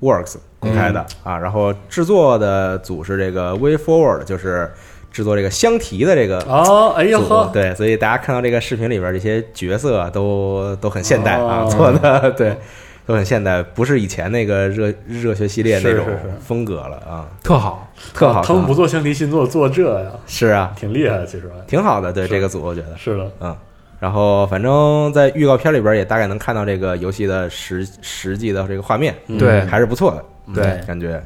Works 公开的、啊。然后制作的组是这个 Way Forward，就是制作这个香缇的这个哦，哎呀组。呵，对，所以大家看到这个视频里边这些角色都都很现代啊，哦做的对。都很现代，不是以前那个热热血系列那种风格了啊，特好，特好。他们不做星敌新作，做这呀，是啊，挺厉害的，其实挺好的，对这个组，我觉得，是的，嗯。然后反正在预告片里边也大概能看到这个游戏的实实际的这个画面，嗯对还是不错的对，感觉。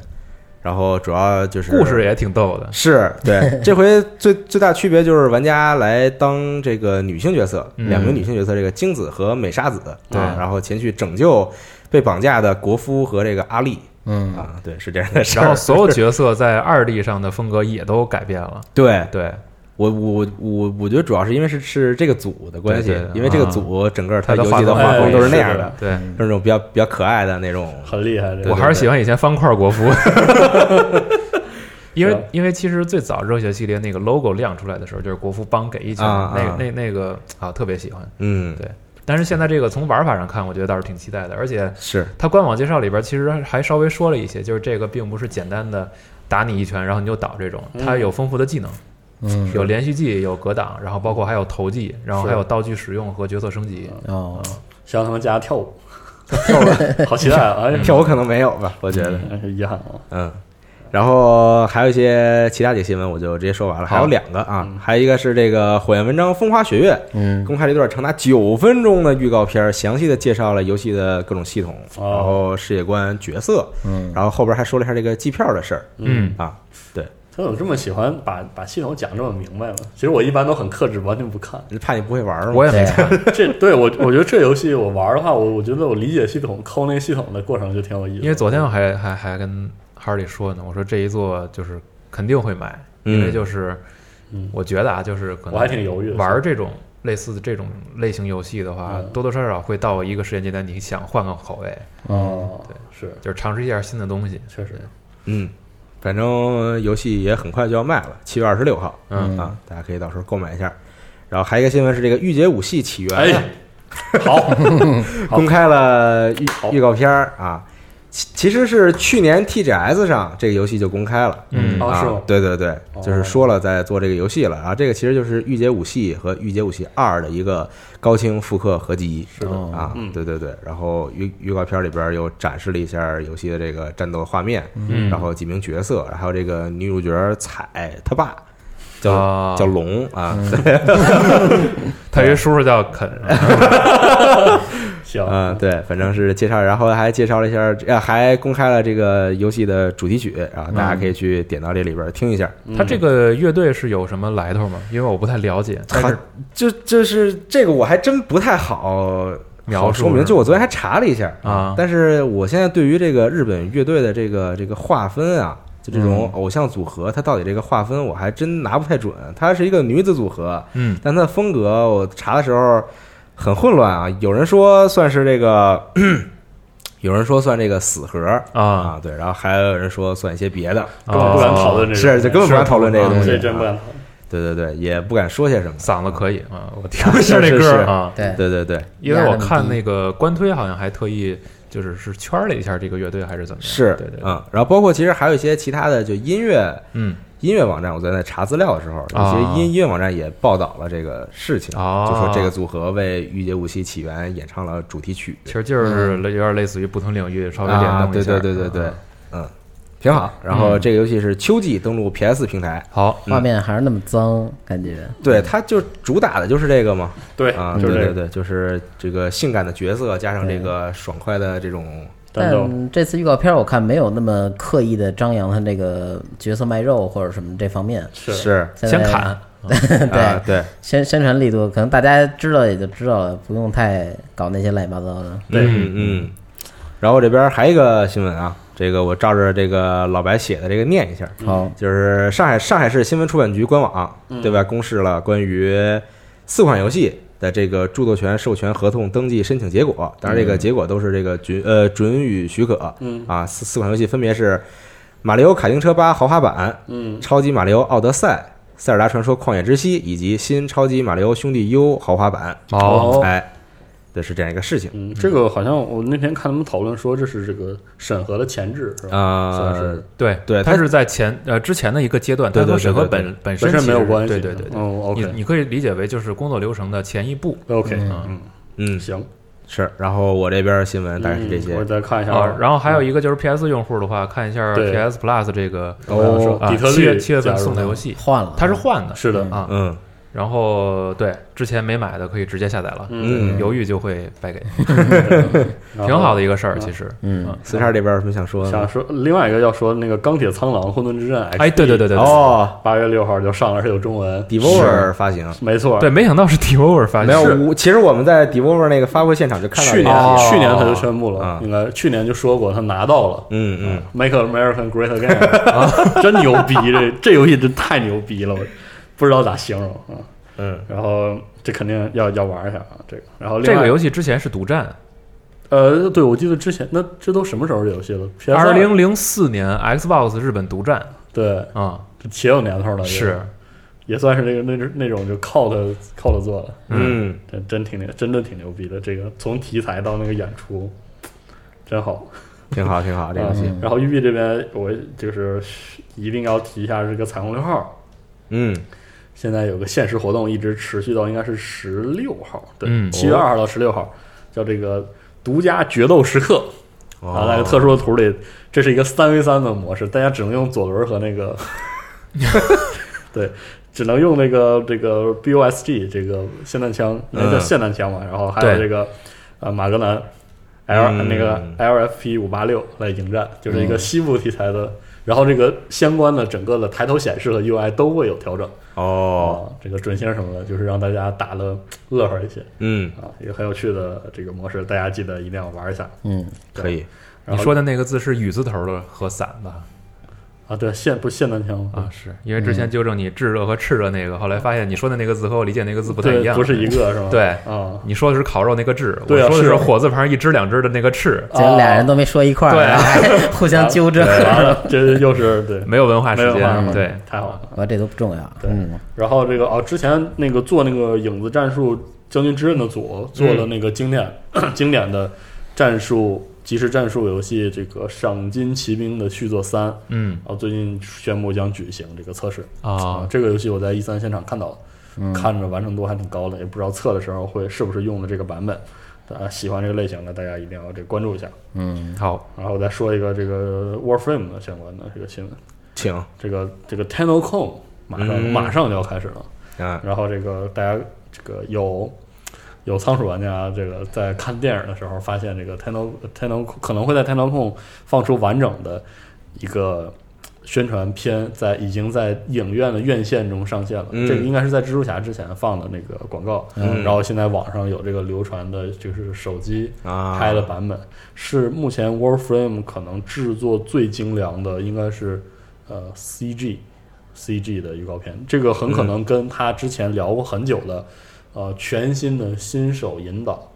然后主要就是故事也挺逗的。是对，这回最最大区别就是玩家来当这个女性角色，嗯。两名女性角色，这个京子和美沙子，对。啊然后前去拯救被绑架的国夫和这个阿丽。嗯，啊，对，是这样的事儿。然后所有角色在二 D 上的风格也都改变了。对。对，我我我我觉得主要是因为是是这个组的关系对对，因为这个组整个它它的游戏的画风都是那样的对是那种比较比较可爱的那种。很厉害。我还是喜欢以前方块国服，因为因为其实最早热血系列那个 logo 亮出来的时候，就是国服帮给一拳，啊啊那那那个啊特别喜欢。嗯，对但是现在这个从玩法上看，我觉得倒是挺期待的，而且是它官网介绍里边其实还稍微说了一些，就是这个并不是简单的打你一拳然后你就倒这种，它有丰富的技能，嗯，有连续技，有格挡，然后包括还有投技，然后还有道具使用和角色升级。哦，希望他们加跳舞，跳舞好期待啊！跳舞可能没有吧，我觉得，遗憾啊。嗯。然后还有一些其他几个新闻，我就直接说完了。还有两个啊，还有一个是这个《火焰文章：风花雪月》嗯，公开了一段长达九分钟的预告片，详细的介绍了游戏的各种系统，哦然后世界观、角色，嗯，然后后边还说了一下这个机票的事儿嗯，啊。他怎么这么喜欢把把系统讲这么明白呢？其实我一般都很克制，完全不看。怕你不会玩儿？我也没看，这对我，我觉得这游戏我玩的话，我我觉得我理解系统、抠那个系统的过程就挺有意思。因为昨天我还还还跟哈里说呢，我说这一座就是肯定会买，因为就是嗯我觉得啊，就是可能我还挺犹豫的。玩这种类似的这种类型游戏的话，嗯多多少少会到一个时间阶段，你想换个口味，哦，对，是就是尝试一下新的东西。确实，嗯，反正游戏也很快就要卖了，七月二十六号嗯。啊，大家可以到时候购买一下。然后还有一个新闻是这个《御姐武戏起源》哎，好，公开了预预告片儿啊，其其实是去年 TGS 上这个游戏就公开了。嗯。哦是吗？啊，对对对，哦就是说了在做这个游戏了啊，这个其实就是《御姐武器》和《御姐武器二》的一个高清复刻合集。是的，哦啊嗯，对对对，然后预预告片里边又展示了一下游戏的这个战斗画面，嗯。然后几名角色，还有这个女主角彩她爸叫啊。叫龙啊，他有一叔叔叫肯，行，嗯，对，反正是介绍，然后还介绍了一下，呃，还公开了这个游戏的主题曲，然后大家可以去点到这里边听一下。他这个乐队是有什么来头吗？因为我不太了解，但是就就是这个我还真不太好描述说明，就我昨天还查了一下啊但是我现在对于这个日本乐队的这个这个划分啊。就这嗯种偶像组合，它到底这个划分我还真拿不太准。它是一个女子组合，嗯但它的风格我查的时候很混乱啊。有人说算是这个，有人说算这个死核啊啊，对，然后还有人说算一些别的，根本不敢讨论这个，是就根本不敢讨论这个东西，这真不敢啊讨论。对对对，也不敢说些什么。嗓子可以啊，我听一下这歌啊，对，对对对，因为我看那个官推好像还特意就是是圈了一下这个乐队还是怎么样？是，对对，啊嗯，然后包括其实还有一些其他的，就音乐嗯音乐网站，我在那查资料的时候，有啊些音音乐网站也报道了这个事情，哦就说这个组合为《御姐武器起源》演唱了主题曲，其实就是有点类似于不同领域稍微联动一下，对对对对对，嗯，挺好。然后这个游戏是秋季登陆 PS 平台，好，画面还是那么脏，感觉。对，它就主打的就是这个嘛，对啊，就是这个。对对对，就是这个性感的角色加上这个爽快的这种。但这次预告片我看没有那么刻意的张扬他这个角色卖肉或者什么这方面。是。是。先砍，对啊，对。宣宣传力度，可能大家知道也就知道了，不用太搞那些乱七八糟的。对。嗯。嗯。然后这边还有一个新闻啊，这个我照着这个老白写的这个念一下，好，就是上海上海市新闻出版局官网嗯。对外公示了关于四款游戏的这个著作权授权合同登记申请结果，当然这个结果都是这个准呃准予许可。嗯。啊，四四款游戏分别是《马里奥卡丁车八豪华版》、嗯《超级马里奥奥德赛》、《塞尔达传说：旷野之息》以及新《超级马里奥兄弟 U》豪华版。哦哎，这是这样一个事情嗯，这个好像我那天看他们讨论说这是这个审核的前置是吧？算啊是。对对它它是在前呃之前的一个阶段，对对它和审核本本身本身没有关系。对对对对，哦，OK 你你可以理解为就是工作流程的前一步 OK，嗯嗯，嗯行，是。然后我这边新闻大概是这些嗯我。再看一下啊。然后还有一个就是 PS 用户的话，看一下 PS Plus 这个我想说啊底特律七月七月份送的游戏，换了，它是换的是的，啊，嗯，然后对之前没买的可以直接下载了，嗯。犹豫就会白给，挺 挺好的。一个事儿，其实。嗯，四叉这边有什么想说的？想说另外一个要说那个钢铁苍狼混沌之刃，哎，对对对对对，哦。八月六号就上了，是有中文，，Devolver 发行。没错，对，没想到是 Devolver 发行。没有，我其实我们在 Devolver 那个发布会现场就看到去年去年他就宣布了啊，应该去年就说过他拿到了。嗯嗯，Make American Great Again，真牛逼！这这游戏真太牛逼了，我不知道咋形容啊。嗯，然后这肯定要要玩一下啊，这个。然后这个游戏之前是独占，呃，对，我记得之前那这都什么时候的游戏了？二零零四年 Xbox 日本独占。对，啊，这挺有年头了，是。也算是那个那种那种就靠他靠他做的，嗯，真真挺牛，真的挺牛逼的。这个从题材到那个演出，真好。挺好挺好，这游戏，嗯然后育碧这边，我就是一定要提一下这个彩虹六号，嗯现在有个限时活动，一直持续到应该是十六号，对，嗯。七月二号到十六号，叫这个独家决斗时刻。哦。啊，在个特殊的图里，这是一个三 v 三的模式，大家只能用左轮和那个，对，只能用那个这个 BOSG 这个霰弹枪，那叫嗯霰弹枪嘛，然后还有这个呃马格南 L、嗯。那个 LFP 五八六来迎战，就是一个嗯。西部题材的，然后这个相关的整个的抬头显示和 UI 都会有调整。哦，啊，这个准星什么的，就是让大家打的乐呵一些嗯，啊，一个很有趣的这个模式，大家记得一定要玩一下。嗯，可以，你说的那个字是雨字头的和伞吧？啊，对，现不是霰弹枪吗？啊，是因为之前纠正你炙热和炽热那个，后来发现你说的那个字和我理解那个字不太一样，不是一个是吗？对啊，你说的是烤肉那个炙，我说的是是火字旁一只两只的那个赤，结果俩人都没说一块儿，对 互相纠正，对完了，这又是对，没有文化时间，对，太好了。我这都不重要。对嗯，然后这个哦，之前那个做那个影子战术将军之刃的组做了那个经典、经典的战术即时战术游戏这个赏金骑兵的续作三，嗯。然后最近宣布将举行这个测试。啊，这个游戏我在一三现场看到了，嗯。看着完成度还挺高的，也不知道测的时候会是不是用的这个版本。大家喜欢这个类型的，大家一定要这关注一下。嗯，好，然后我再说一个这个 Warframe 的相关的这个新闻，请，这个这个 Tenocom 马上、嗯。马上就要开始了。啊，然后这个大家这个有有仓鼠玩家这个在看电影的时候发现这个 Tenno Tenno 可能会在 Tenno 控放出完整的一个宣传片，在已经在影院的院线中上线了。嗯这个应该是在蜘蛛侠之前放的那个广告，嗯然后现在网上有这个流传的就是手机啊，拍的版本，是目前 Warframe 可能制作最精良的，应该是呃 CG CG 的预告片。这个很可能跟他之前聊过很久的、呃全新的新手引导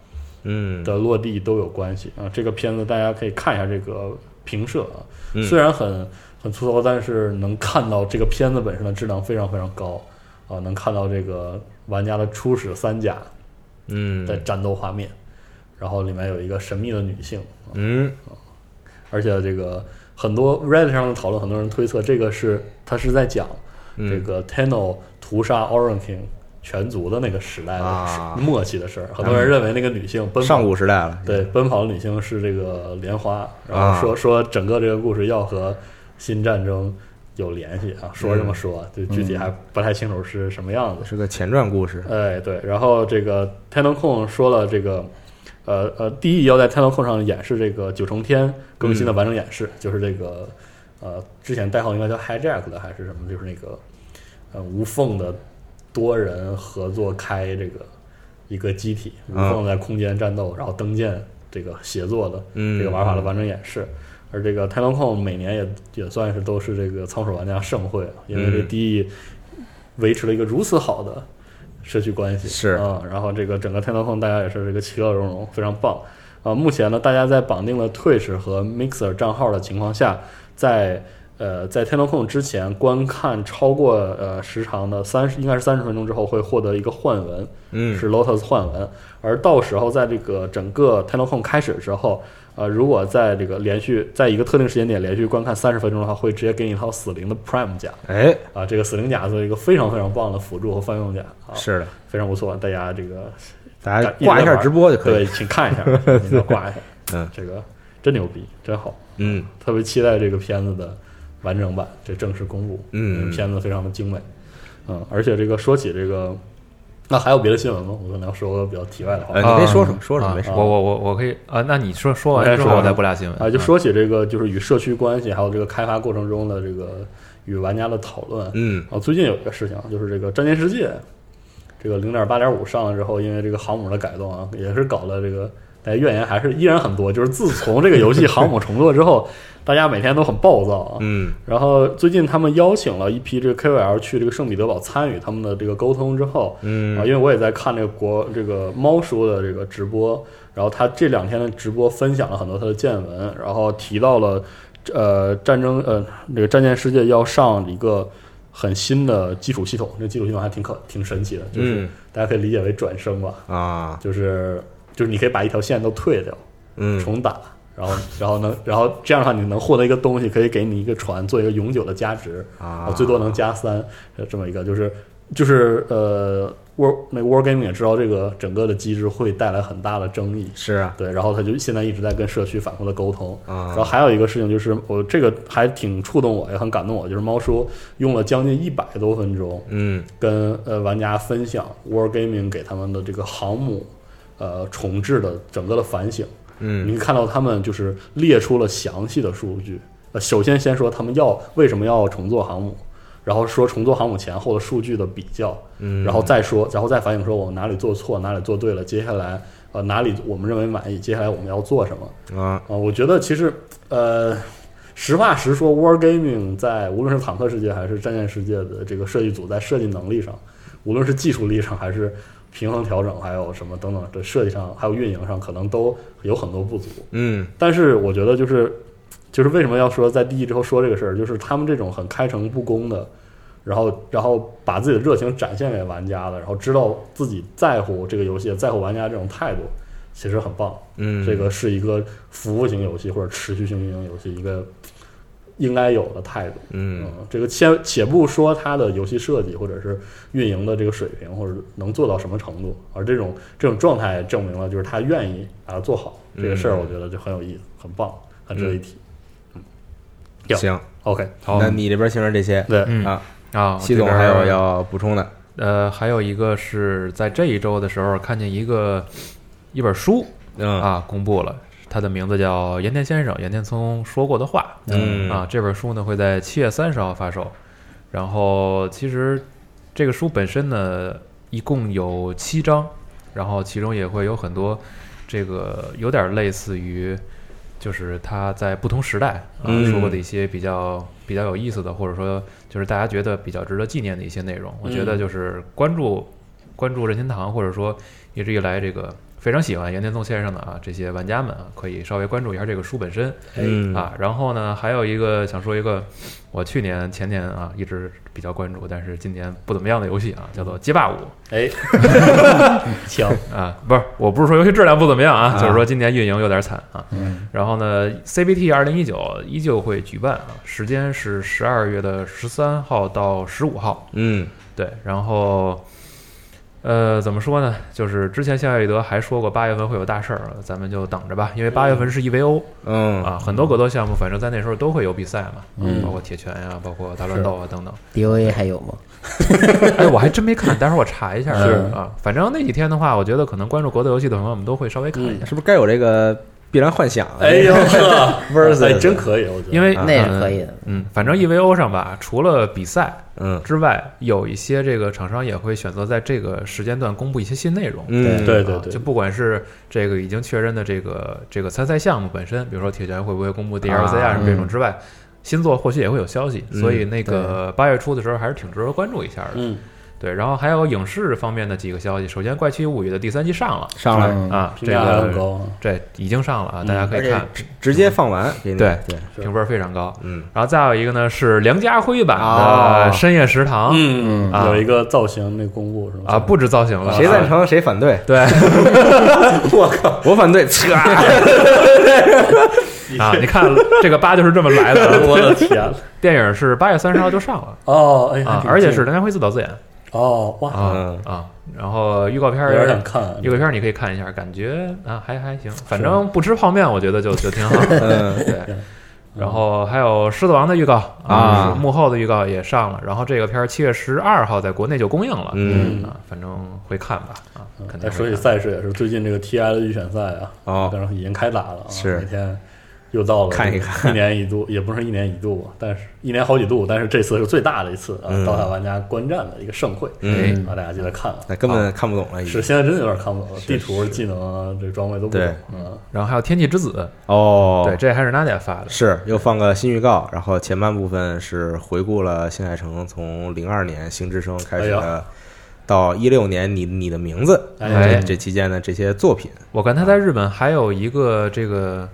嗯的落地都有关系啊。这个片子大家可以看一下这个评摄啊，嗯虽然很很粗糙，但是能看到这个片子本身的质量非常非常高啊，能看到这个玩家的初始三甲嗯的战斗画面，然后里面有一个神秘的女性。嗯而且这个很多 Reddit 上的讨论，很多人推测这个是他是在讲嗯这个 Tenno 屠杀 Oran King 全族的那个时代的啊。事末期的事儿。很多人认为那个女性奔跑上古时代了，对奔跑的女性是这个莲花，然啊。后说说整个这个故事要和新战争有联系啊，说这么说，就具体还不太清楚是什么样子。是个前传故事，哎，对，然后这个 TennoCon 说了这个，呃呃，第一要在 TennoCon 上演示这个九重天更新的完整演示，就是这个呃之前代号应该叫 Hijack 的还是什么，就是那个呃无缝的多人合作开这个一个机体，无缝在空间战斗，然后登舰这个协作的嗯，这个玩法的完整演示。而这个 TennoCon 每年也也算是都是这个仓鼠玩家盛会，因为这嗯 DE 维持了一个如此好的社区关系，是。啊、然后这个整个 TennoCon 大家也是这个其乐融融，非常棒。啊、目前呢，大家在绑定了 Twitch 和 Mixer 账号的情况下，在呃在 TennoCon 之前观看超过呃时长的三十应该是三十分钟之后，会获得一个幻文，嗯。是 Lotus 幻文，而到时候在这个整个 TennoCon 开始之后，呃，如果在这个连续在一个特定时间点连续观看三十分钟的话，会直接给你一套死灵的 Prime 甲哎，啊，这个死灵甲是一个非常非常棒的辅助和泛用甲啊，是的，非常不错，大家这个大家挂一下直播就可以对，，请看一下，你要 挂一下，嗯，这个真牛逼，真好，嗯。特别期待这个片子的完整版，这正式公布，嗯片子非常的精美，嗯，而且这个说起这个，那还有别的新闻吗？我可能要说个比较题外的话。呃，你可以说说说说，啊没事，我我我我可以啊，那你说说我先说完之后我再播俩新闻啊，就说起这个，就是与社区关系，还有这个开发过程中的这个与玩家的讨论。嗯啊，最近有一个事情，就是这个《战舰世界》这个零点八点五上了之后，因为这个航母的改动啊，也是搞了这个，但怨言还是依然很多。就是自从这个游戏航母重做之后，大家每天都很暴躁啊。嗯。然后最近他们邀请了一批这个 KOL 去这个圣彼得堡参与他们的这个沟通之后，嗯。啊，嗯因为我也在看这个国这个猫叔的这个直播，然后他这两天的直播分享了很多他的见闻，然后提到了呃战争呃这个战舰世界要上一个很新的基础系统，这基础系统还挺可挺神奇的，就是嗯。大家可以理解为转生吧，啊，就是就是你可以把一条线都退掉，嗯。重打。然后，然后能，然后这样的话，你能获得一个东西，可以给你一个船做一个永久的加值，啊，最多能加三，呃这么一个就是就是呃，War 那个 War Gaming 也知道这个整个的机制会带来很大的争议，是啊。对，然后他就现在一直在跟社区反复的沟通。啊，然后还有一个事情就是，我这个还挺触动我，也很感动我，就是猫叔用了将近一百多分钟嗯。跟呃玩家分享 War Gaming 给他们的这个航母呃重置的整个的反省。你嗯你看到他们就是列出了详细的数据。呃，首先先说他们要为什么要重做航母，然后说重做航母前后的数据的比较，嗯，然后再说，然后再反映说我们哪里做错，哪里做对了，接下来呃哪里我们认为满意，接下来我们要做什么啊啊？我觉得其实呃，实话实说，War Gaming 在无论是坦克世界还是战舰世界的这个设计组在设计能力上，无论是技术力上还是平衡调整，还有什么等等的设计上，还有运营上，可能都有很多不足。嗯但是我觉得就是就是为什么要说在第一之后说这个事儿，就是他们这种很开诚布公的，然后然后把自己的热情展现给玩家的，然后知道自己在乎这个游戏、在乎玩家这种态度，其实很棒。嗯，这个是一个服务型游戏或者持续性运营游戏一个应该有的态度。嗯。这个先且不说它的游戏设计或者是运营的这个水平，或者能做到什么程度，而这种这种状态证明了就是他愿意把它做好这个事儿，嗯。我觉得就很有意思，很棒，很值得一提。嗯，行，OK，好。那你这边形成这些？对，嗯。啊，啊，系统还有要补充的，呃，还有一个是在这一周的时候看见一个一本书嗯。啊，公布了，它的名字叫岩田先生岩田聪说过的话嗯啊。这本书呢会在七月三十号发售，然后其实这个书本身呢一共有七章，然后其中也会有很多这个有点类似于。就是他在不同时代啊、嗯说过的一些比较比较有意思的，或者说就是大家觉得比较值得纪念的一些内容。我觉得嗯就是关注关注任天堂，或者说一直以来这个非常喜欢岩田聪先生的啊这些玩家们啊，可以稍微关注一下这个书本身嗯啊。然后呢，还有一个想说一个我去年前年啊一直比较关注，但是今年不怎么样的游戏啊，叫做《街霸五》哎，行，啊，不是，我不是说游戏质量不怎么样啊，啊就是说今年运营有点惨啊。嗯然后呢，CBT 二零一九依旧会举办啊，时间是十二月的十三号到十五号。嗯对，然后，呃，怎么说呢？就是之前夏瑞德还说过八月份会有大事儿，咱们就等着吧，因为八月份是 EVO 嗯啊，很多格斗项目，反正在那时候都会有比赛嘛，嗯包括铁拳呀、包括大乱斗啊等等。，DOA 还有吗？哎，我还真没看，待会儿我查一下。是啊，反正那几天的话，我觉得可能关注格斗游戏的朋友们都会稍微看一下，是不是该有这个必然幻想？哎呦呵 Versus 哎，真可以，我觉得，因为那是可以的。嗯，反正 EVO 上吧，除了比赛嗯。之外，有一些这个厂商也会选择在这个时间段公布一些新内容。嗯，啊，对对对。就不管是这个已经确认的这个这个参赛项目本身，比如说铁拳会不会公布 DLC 啊啊什么这种之外，新作或许也会有消息，嗯所以那个八月初的时候还是挺值得关注一下的。嗯，对，然后还有影视方面的几个消息，首先《怪奇物语》的第三季上了上来嗯啊，这评价还很个高啊，这已经上了啊，嗯大家可以看，直直接放完。对对，评分非常高。嗯然后再有一个呢是梁家辉版哦的《深夜食堂》嗯啊有一个造型那公布是吧？啊，不止造型了，谁赞成谁反对？对 我靠，我反对。啊？你看这个八就是这么来的啊。我的天，电影是八月三十号就上了哦，而且是梁家辉自导自演哦，哇，啊嗯啊。然后预告片有点想，看，预告片儿你可以看一下，感觉啊还还行，反正不吃泡面，我觉得就就挺好。嗯对。然后还有《狮子王》的预告啊是幕后的预告也上了。然后这个片儿七月十二号在国内就公映了，嗯啊，反正会看吧，啊，肯定哎，说起。赛事也是，最近这个 TI 的预选赛啊，哦当然已经开打了啊，是每天又到了看一看一年一度，也不是一年一度吧，但是一年好几度，但是这次是最大的一次啊，嗯刀塔玩家观战的一个盛会嗯，啊，大家记得看啊。那根本看不懂了，已经。是现在真的有点看不懂了，地图、技能啊，这装备都不懂，嗯，然后还有《天气之子》，哦，对，这还是 Nadia 发的。是又放个新预告，然后前半部分是回顾了新海诚从零二年《星之声》开始哎的，到一六年你你的名字，哎这这期间的这些作品，我看他在日本还有一个这个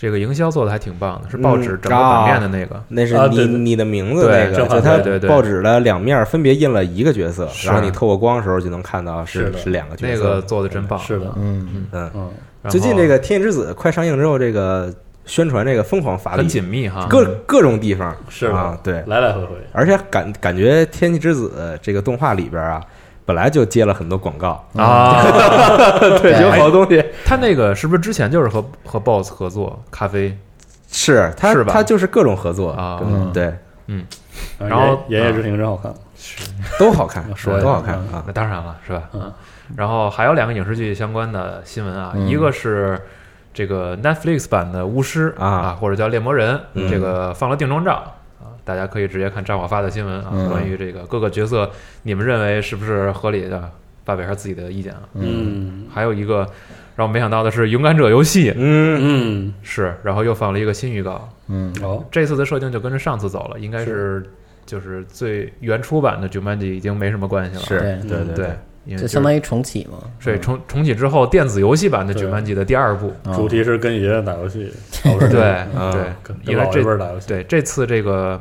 这个营销做的还挺棒的，是报纸嗯整个版面的那个。那是你你的名字那个，正好就它对对对。报纸的两面分别印了一个角色，是。然后你透过光的时候就能看到是是是两个角色。那个做的真棒，是的，嗯，嗯，嗯，最近这个《天气之子》快上映之后，这个宣传这个疯狂发力很，紧密哈，各各种地方是啊，对，来来回回，而且感感觉《天气之子》这个动画里边啊，本来就接了很多广告，啊。对，有好多东西。他那个是不是之前就是和和 BOSS 合作咖啡？是它是吧？它就是各种合作啊。对。嗯，然后炎炎夜之庭真好看，是。都好看，说一下。都好看嗯。啊。那，当然了，是吧？嗯，然后还有两个影视剧相关的新闻啊，嗯。一个是这个 Netflix 版的《巫师》啊。或者叫《猎魔人》，嗯。这个放了定妆照啊，大家可以直接看战火发的新闻啊，嗯。关于这个各个角色，你们认为是不是合理的？发表一下自己的意见啊。嗯。还有一个让我没想到的是，《勇敢者》游戏嗯嗯，是，然后又放了一个新预告，嗯。哦，这次的设定就跟着上次走了，应该是就是最原初版的 Jumanji 已经没什么关系了，是。对对对对，因为就相当于重启嘛。对重重启之后电子游戏版的对 Jumanji 的第二部，啊主题是跟爷爷打游戏，对嗯。对跟，跟老一因为这辈儿打游戏，对这次这个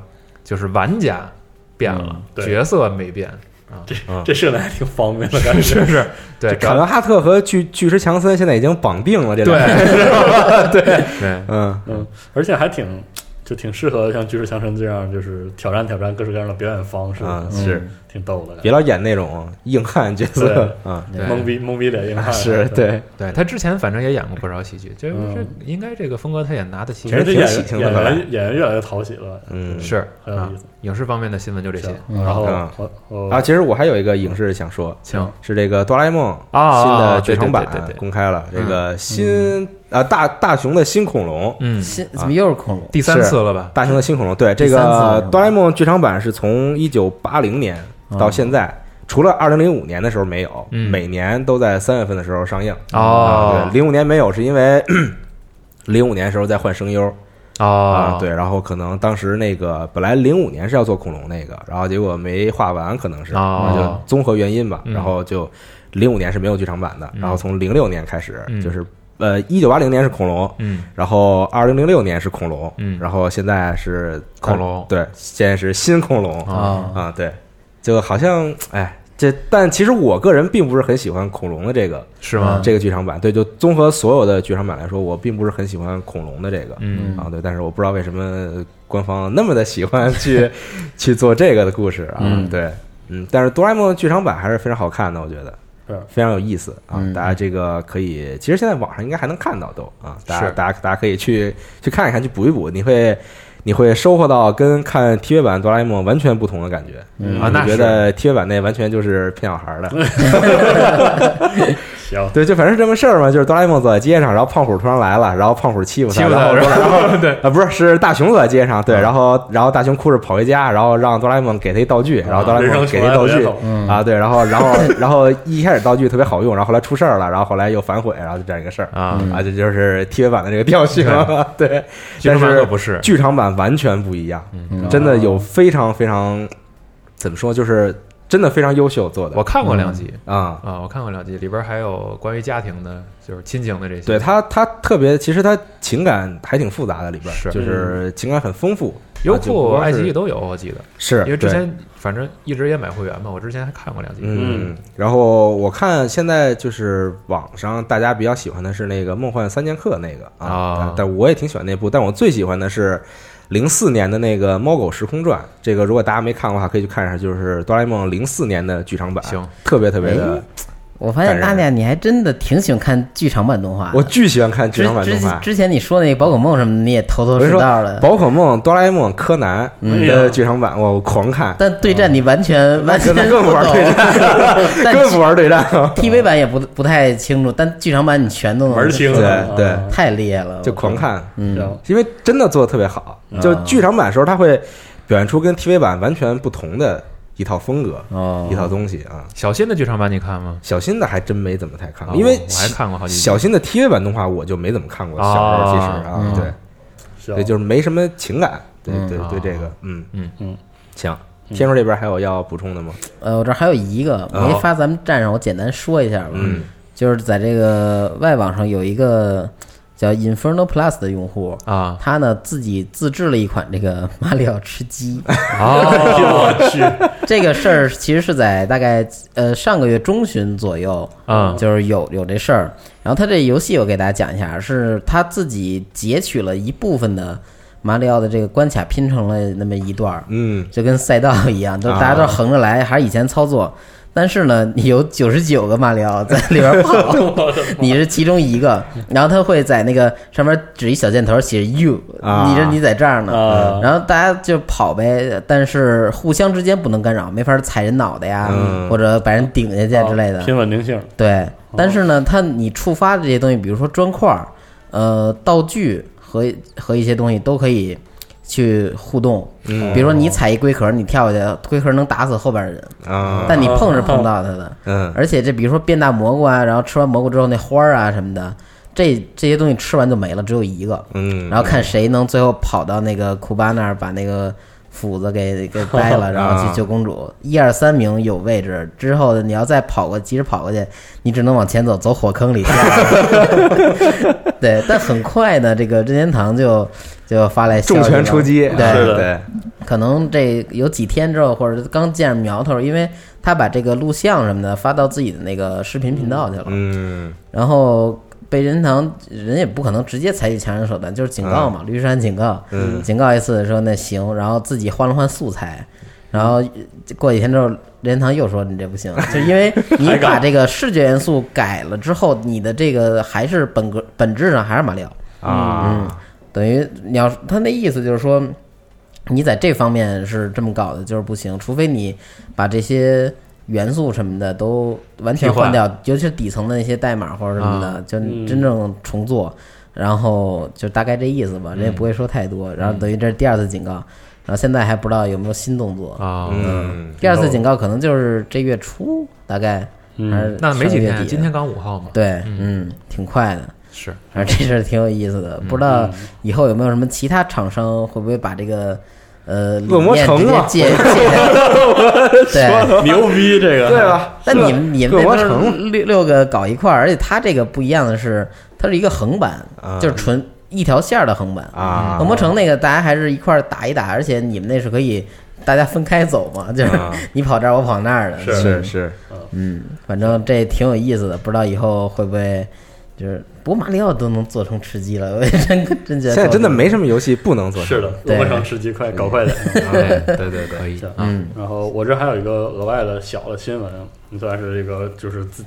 就是玩家变了嗯，角色没变啊，这这设定还挺方便的感觉，是是，对卡伦哈特和巨巨石强森现在已经绑定了，这 对对，嗯。嗯，而且还挺就挺适合像巨石强森这样，就是挑战挑战各式各样的表演方式，啊是。挺逗的，别老演那种硬汉角色对。啊。懵逼懵逼脸硬汉。是对，对。他之前反正也演过不少喜剧，就是应该这个风格他也拿得起。其实挺这演喜庆的本来演员演员越来越讨喜了，嗯。是啊很有意思，影视方面的新闻就这些。行。然后啊，其实我还有一个影视想说，请是这个哆啦 A 梦啊新的剧场版公开了，这个新啊大大雄的新恐龙，嗯，新怎么又是恐龙？第三次了吧？大雄的新恐龙，对这个哆啦 A 梦剧场版是从一九八零年到现在，除了二零零五年的时候没有，嗯每年都在三月份的时候上映。哦啊，对，零五年没有是因为 零五年的时候在换声优啊哦，，对，然后可能当时那个本来零五年是要做恐龙那个，然后结果没画完，可能是，哦就综合原因吧，嗯然后就零五年是没有剧场版的，嗯然后从零六年开始嗯就是呃一九八零年是恐龙，嗯然后二零零六年是恐龙，嗯然后现在是恐龙对，现在是新恐龙哦啊啊，对，就好像哎。这，但其实我个人并不是很喜欢恐龙的这个是吗？这个剧场版，对，就综合所有的剧场版来说，我并不是很喜欢恐龙的这个，嗯啊，对，但是我不知道为什么官方那么的喜欢去 去做这个的故事啊，嗯对，嗯，但是哆啦 A 梦剧场版还是非常好看的，我觉得是非常有意思啊，嗯大家这个可以，其实现在网上应该还能看到都啊，大家大家大家可以去去看一看，去补一补，你会你会收获到跟看 TV 版哆啦 A 梦完全不同的感觉，啊那觉得 TV 版那完全就是骗小孩儿的。行，对，就反正是这么事儿嘛，就是哆啦 A 梦走在街上，然后胖虎突然来了，然后胖虎欺负他负然后他然后 对。啊，不是，是大雄走在街上，对，嗯。然后然后大雄哭着跑回家，然后让哆啦 A 梦给他一道具，然后哆啦 A 梦给他一道具啊，对，然后然后然后一开始道具特别好用，然后后来出事儿了，然后后来又反悔，然后就这样一个事儿啊，啊，这就是 TV 版的这个调性，对，但是不是，剧场版完全不一样，嗯真的有非常非常怎么说，就是真的非常优秀做的。我看过两集。啊。啊，我看过两集，里边还有关于家庭的，就是亲情的这些。对他，他特别，其实他情感还挺复杂的，里边是。就是情感很丰富。优酷、爱奇艺都有，我记得，是因为之前反正一直也买会员嘛，我之前还看过两集。嗯，然后我看现在就是网上大家比较喜欢的是那个《梦幻三剑客》那个啊。但我也挺喜欢那部，但我最喜欢的是零四年的那个《猫狗时空传》。这个如果大家没看过的话，可以去看一下，就是哆啦 A 梦零四年的剧场版，行，特别特别的哎，我发现感人大家你还真的挺喜欢看剧场版动画。我巨喜欢看剧场版动画。之之前你说那个宝可梦什么的，你也头头我是道的。宝可梦、哆啦 A 梦、柯南嗯的剧场版，我狂看，但对战你完全完全 更不玩对战，但根本不玩对战，TV 版也不不太清楚，但剧场版你全都能门儿清对啊对太厉害了，就狂看，嗯，行，因为真的做的特别好。就剧场版的时候，它会表现出跟 TV 版完全不同的一套风格、哦，一套东西啊。小新的剧场版你看吗？小新的还真没怎么太看过，啊因为我还看过好几小新的 TV 版动画我就没怎么看过。小时候其实啊嗯，对行对，就是没什么情感。对嗯对哦对，这个嗯嗯嗯，行。天叔这边还有要补充的吗？呃，我这儿还有一个没发咱们站上，我简单说一下吧。嗯，就是在这个外网上有一个叫 Inferno Plus 的用户，啊他呢自己自制了一款这个 马里奥吃鸡。啊我去，这个事儿其实是在大概呃上个月中旬左右，啊就是有有这事儿。然后他这游戏我给大家讲一下，是他自己截取了一部分的马里奥的这个关卡拼成了那么一段儿，嗯就跟赛道一样，都啊大家都横着来，还是以前操作。但是呢，你有九十九个马里奥 在里边跑，你是其中一个，然后他会在那个上面指一小箭头，写 “you”，啊。你这你在这儿呢，啊。然后大家就跑呗，但是互相之间不能干扰，没法踩人脑袋呀，嗯。或者把人顶下去之类的。拼稳定性，对，但是呢，它你触发的这些东西，比如说砖块儿、呃道具和和一些东西都可以去互动。嗯比如说你踩一龟壳，你跳下去，龟壳能打死后边的人，啊但你碰是碰不到它的。嗯而且这比如说变大蘑菇啊，然后吃完蘑菇之后那花儿啊什么的，这这些东西吃完就没了，只有一个。嗯，然后看谁能最后跑到那个库巴那儿，把那个斧子给 给掰了，然后去救公主。一二三名有位置，之后你要再跑过，急着跑过去，你只能往前走，走火坑里。对，但很快呢，这个任天堂就就发来重拳出击，对对对，可能这有几天之后，或者刚见着苗头，因为他把这个录像什么的发到自己的那个视频频道去了，嗯。然后被任天堂人也不可能直接采取强硬手段，就是警告嘛，律师函警告，嗯。警告一次说那行，然后自己换了换素材，然后呃过几天之后，任天堂又说你这不行，就因为你把这个视觉元素改了之后，你的这个还是本格本质上还是马里奥。嗯啊，，等于你要他那意思就是说，你在这方面是这么搞的，就是不行，除非你把这些元素什么的都完全替换。换掉，尤其是底层的那些代码或者什么的，啊。就嗯。真正重做，然后就大概这意思吧，人也不会说太多。然后等于这是第二次警告，然后现在还不知道有没有新动作。啊，嗯，第二次警告可能就是这月初，大概嗯。还是那没几天，今天刚五号嘛，对，嗯，挺快的。是反正 这事儿挺有意思的，不知道以后有没有什么其他厂商会不会把这个呃恶魔城啊借借 对。牛逼这个，对？吧？但你们你们恶魔那城六六个搞一块儿，而且它这个不一样的是，它是一个横版，啊就是纯一条线儿的横版。啊，恶魔城那个大家还是一块儿打一打，而且你们那是可以大家分开走嘛，就是啊你跑这儿我跑那儿的。是是是，嗯，反正这挺有意思的，不知道以后会不会就是，不过马里奥都能做成吃鸡了，我也真 真觉得现在真的没什么游戏不能做成是的，做不成吃鸡快，搞快点。对对对，可以嗯然后我这还有一个额外的小的新闻，算是这个就是自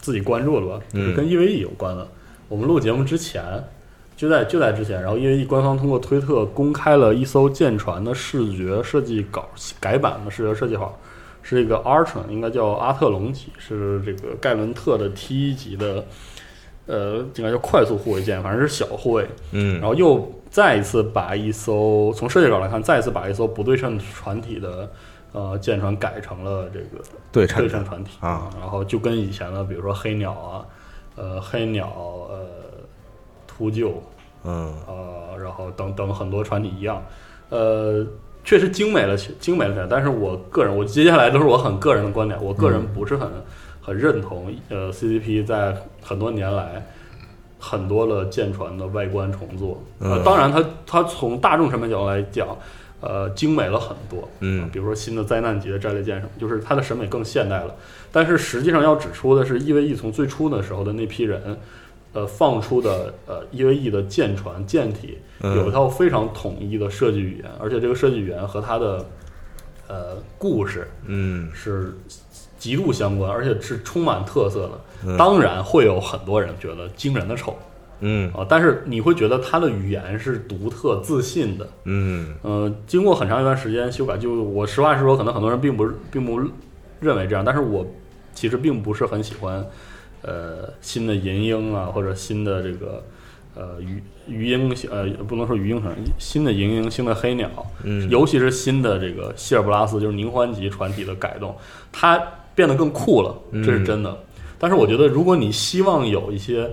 自己关注了吧，就是跟 EVE 有关的。我们录节目之前，就在就在之前，然后 EVE 官方通过推特公开了一艘舰船的视觉设计稿改版的视觉设计稿，是一个 Archon，应该叫阿特隆级，是这个盖伦特的 T 一级的。呃，应该叫快速护卫舰，反正是小护卫，嗯。然后又再一次把一艘从设计上来看，再一次把一艘不对称船体的呃舰船改成了这个对对称称船体啊，然后就跟以前的比如说黑鸟啊，呃黑鸟呃秃鹫嗯。呃，然后等等很多船体一样，呃，确实精美了，精美了起来。但是我个人，我接下来都是我很个人的观点，我个人不是很、很认同呃 CCP 在很多年来很多的舰船的外观重做。呃，嗯当然它它从大众审美角度来讲，呃，精美了很多。嗯比如说新的灾难级的战列舰什么，就是它的审美更现代了。但是实际上要指出的是，EVE 从最初的时候的那批人，呃，放出的呃 EVE 的舰船舰体有一嗯套非常统一的设计语言，而且这个设计语言和它的呃故事嗯是极度相关，而且是充满特色的。嗯当然会有很多人觉得惊人的丑嗯啊，但是你会觉得他的语言是独特自信的。嗯呃，经过很长一段时间修改，就我实话实说，可能很多人并不并不认为这样，但是我其实并不是很喜欢，呃，新的银鹰啊，或者新的这个呃鱼鱼鹰，呃，不能说鱼鹰城，新的银鹰、新的黑鸟，嗯尤其是新的这个希尔布拉斯，就是宁欢级船体的改动，它变得更酷了，这是真的。但是我觉得，如果你希望有一些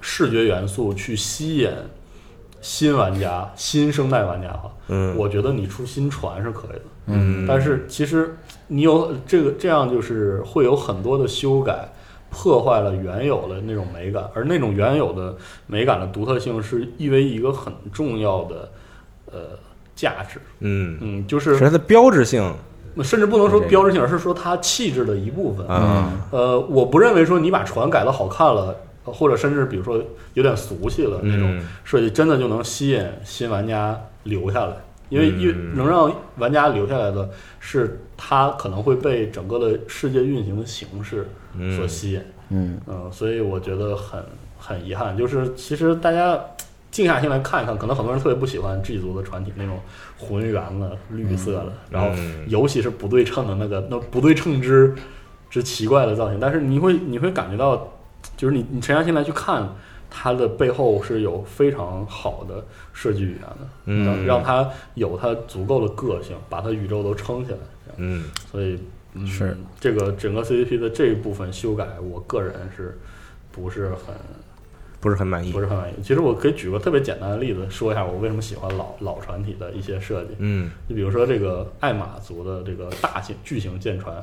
视觉元素去吸引新玩家、新生代玩家哈，嗯我觉得你出新船是可以的。嗯但是其实你有这个这样，就是会有很多的修改，破坏了原有的那种美感，而那种原有的美感的独特性是意为一个很重要的呃价值。嗯，嗯，就是是它的标志性甚至不能说标志性，而是说它气质的一部分。嗯，呃，我不认为说你把船改的好看了，或者甚至比如说有点俗气了那种嗯设计，真的就能吸引新玩家留下来。因为嗯因为能让玩家留下来的是，它可能会被整个的世界运行的形式所嗯吸引。嗯嗯，所以我觉得很很遗憾，就是其实大家静下心来看一看，可能很多人特别不喜欢 G 族的船体那种浑圆的绿色的，然后嗯尤其是不对称的那个那不对称之之奇怪的造型，但是你会你会感觉到，就是你你沉下心来去看。它的背后是有非常好的设计语言的，嗯让让它有它足够的个性，把它宇宙都撑起来。这样，嗯所以、嗯、是这个整个 CCP 的这一部分修改，我个人是不是很不是很满意不，是很满意。其实我可以举个特别简单的例子，说一下我为什么喜欢老老船体的一些设计。嗯就比如说这个爱玛族的这个大型巨型舰船，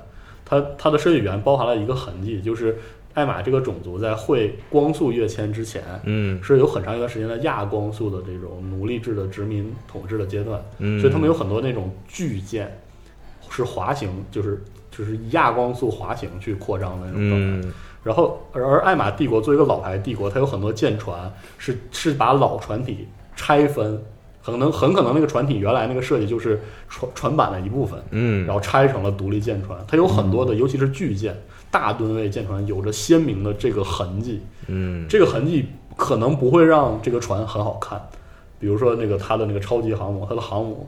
它它的设计语言包含了一个痕迹，就是爱玛这个种族在会光速跃迁之前，嗯是有很长一段时间的亚光速的这种奴隶制的殖民统治的阶段，嗯，所以他们有很多那种巨舰是滑行，就是就是亚光速滑行去扩张的那种状态。嗯然后，而而爱玛帝国作为一个老牌帝国，它有很多舰船是是把老船体拆分可能很可能那个船体原来那个设计就是船船板的一部分，嗯然后拆成了独立舰船。它有很多的，尤其是巨舰、大吨位舰船，有着鲜明的这个痕迹。嗯这个痕迹可能不会让这个船很好看，比如说那个它的那个超级航母，它的航母，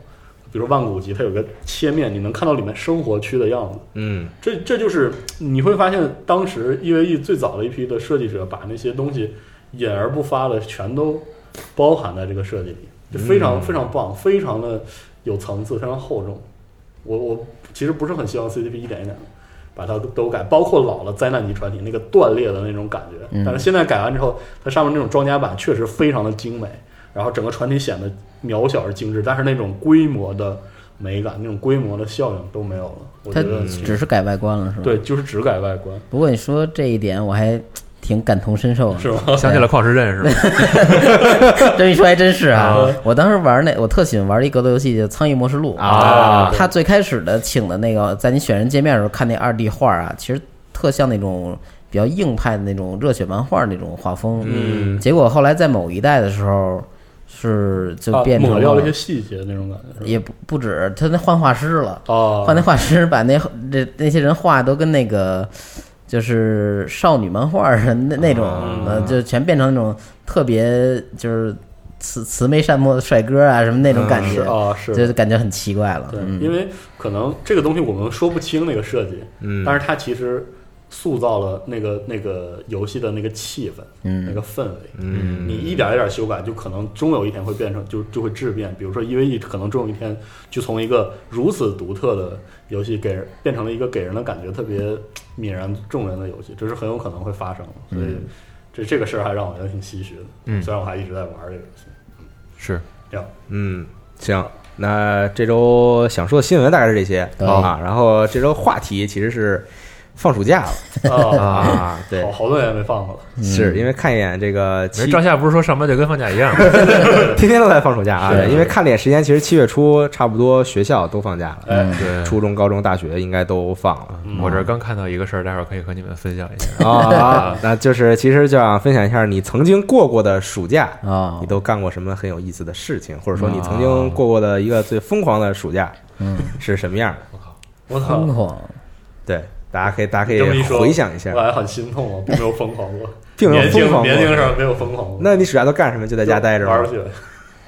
比如说万古集，它有个切面，你能看到里面生活区的样子。嗯这这就是你会发现，当时 EVE 最早的一批的设计者把那些东西隐而不发的全都包含在这个设计里，就非常嗯非常棒，非常的有层次，非常厚重。我我其实不是很希望 CCP 一点一点的把它都都改，包括老了灾难级船体那个断裂的那种感觉。嗯但是现在改完之后，它上面那种装甲板确实非常的精美，然后整个船体显得渺小而精致，但是那种规模的美感、那种规模的效应都没有了。我它觉得只是改外观了，是吧？。对，就是只改外观，不过你说这一点，我还挺感同身受的。是吗？想起了矿石镇是吧？这么一说还真是啊啊！我当时玩那，我特喜欢玩一格斗游戏叫《苍翼模式录》啊他最开始的请的那个，在你选人界面的时候看那二 D 画啊，其实特像那种比较硬派的那种热血漫画那种画风。嗯结果后来在某一代的时候，是就啊变成抹掉了一些细节那种感觉，也不不止，他那换画师了。哦，换那画师把那这那些人画都跟那个就是少女漫画儿那那种，呃，就全变成那种特别就是慈慈眉善目的帅哥啊什么那种感觉，是啊，是就感觉很奇怪了。对，嗯因为可能这个东西我们说不清那个设计，嗯，但是它其实塑造了那个那个游戏的那个气氛，那嗯个氛围。嗯你一点一点修改，就可能终有一天会变成，就就会质变。比如说 EVE，可能终有一天就从一个如此独特的游戏，给人变成了一个给人的感觉特别泯然众人的游戏，这是很有可能会发生的。所以这这个事儿还让我觉得挺唏嘘的。嗯虽然我还一直在玩这个游戏。嗯是这样嗯，行，那这周想说的新闻大概是这些对啊，然后这周话题其实是放暑假了。啊，啊，对。好，好多年没放过了。是因为看一眼这个赵夏不是说上班就跟放假一样。吗？天天都在放暑假啊，对因为看了眼时间，其实七月初差不多学校都放假了，嗯，对，初中、高中、大学应该都放了。嗯。我这儿刚看到一个事儿，待会儿可以和你们分享一下。啊，那就是其实就想分享一下你曾经过过的暑假，哦你，都干过什么很有意思的事情，或者说你曾经过过的一个最疯狂的暑假嗯，是什么样的？我操！疯狂，对，大家可以大家可以回想一下我，还很心痛啊，并没有疯狂过，并没有年轻疯狂过年轻的时候没有疯狂过。那你暑假都干什么？就在家待着吗玩游？戏，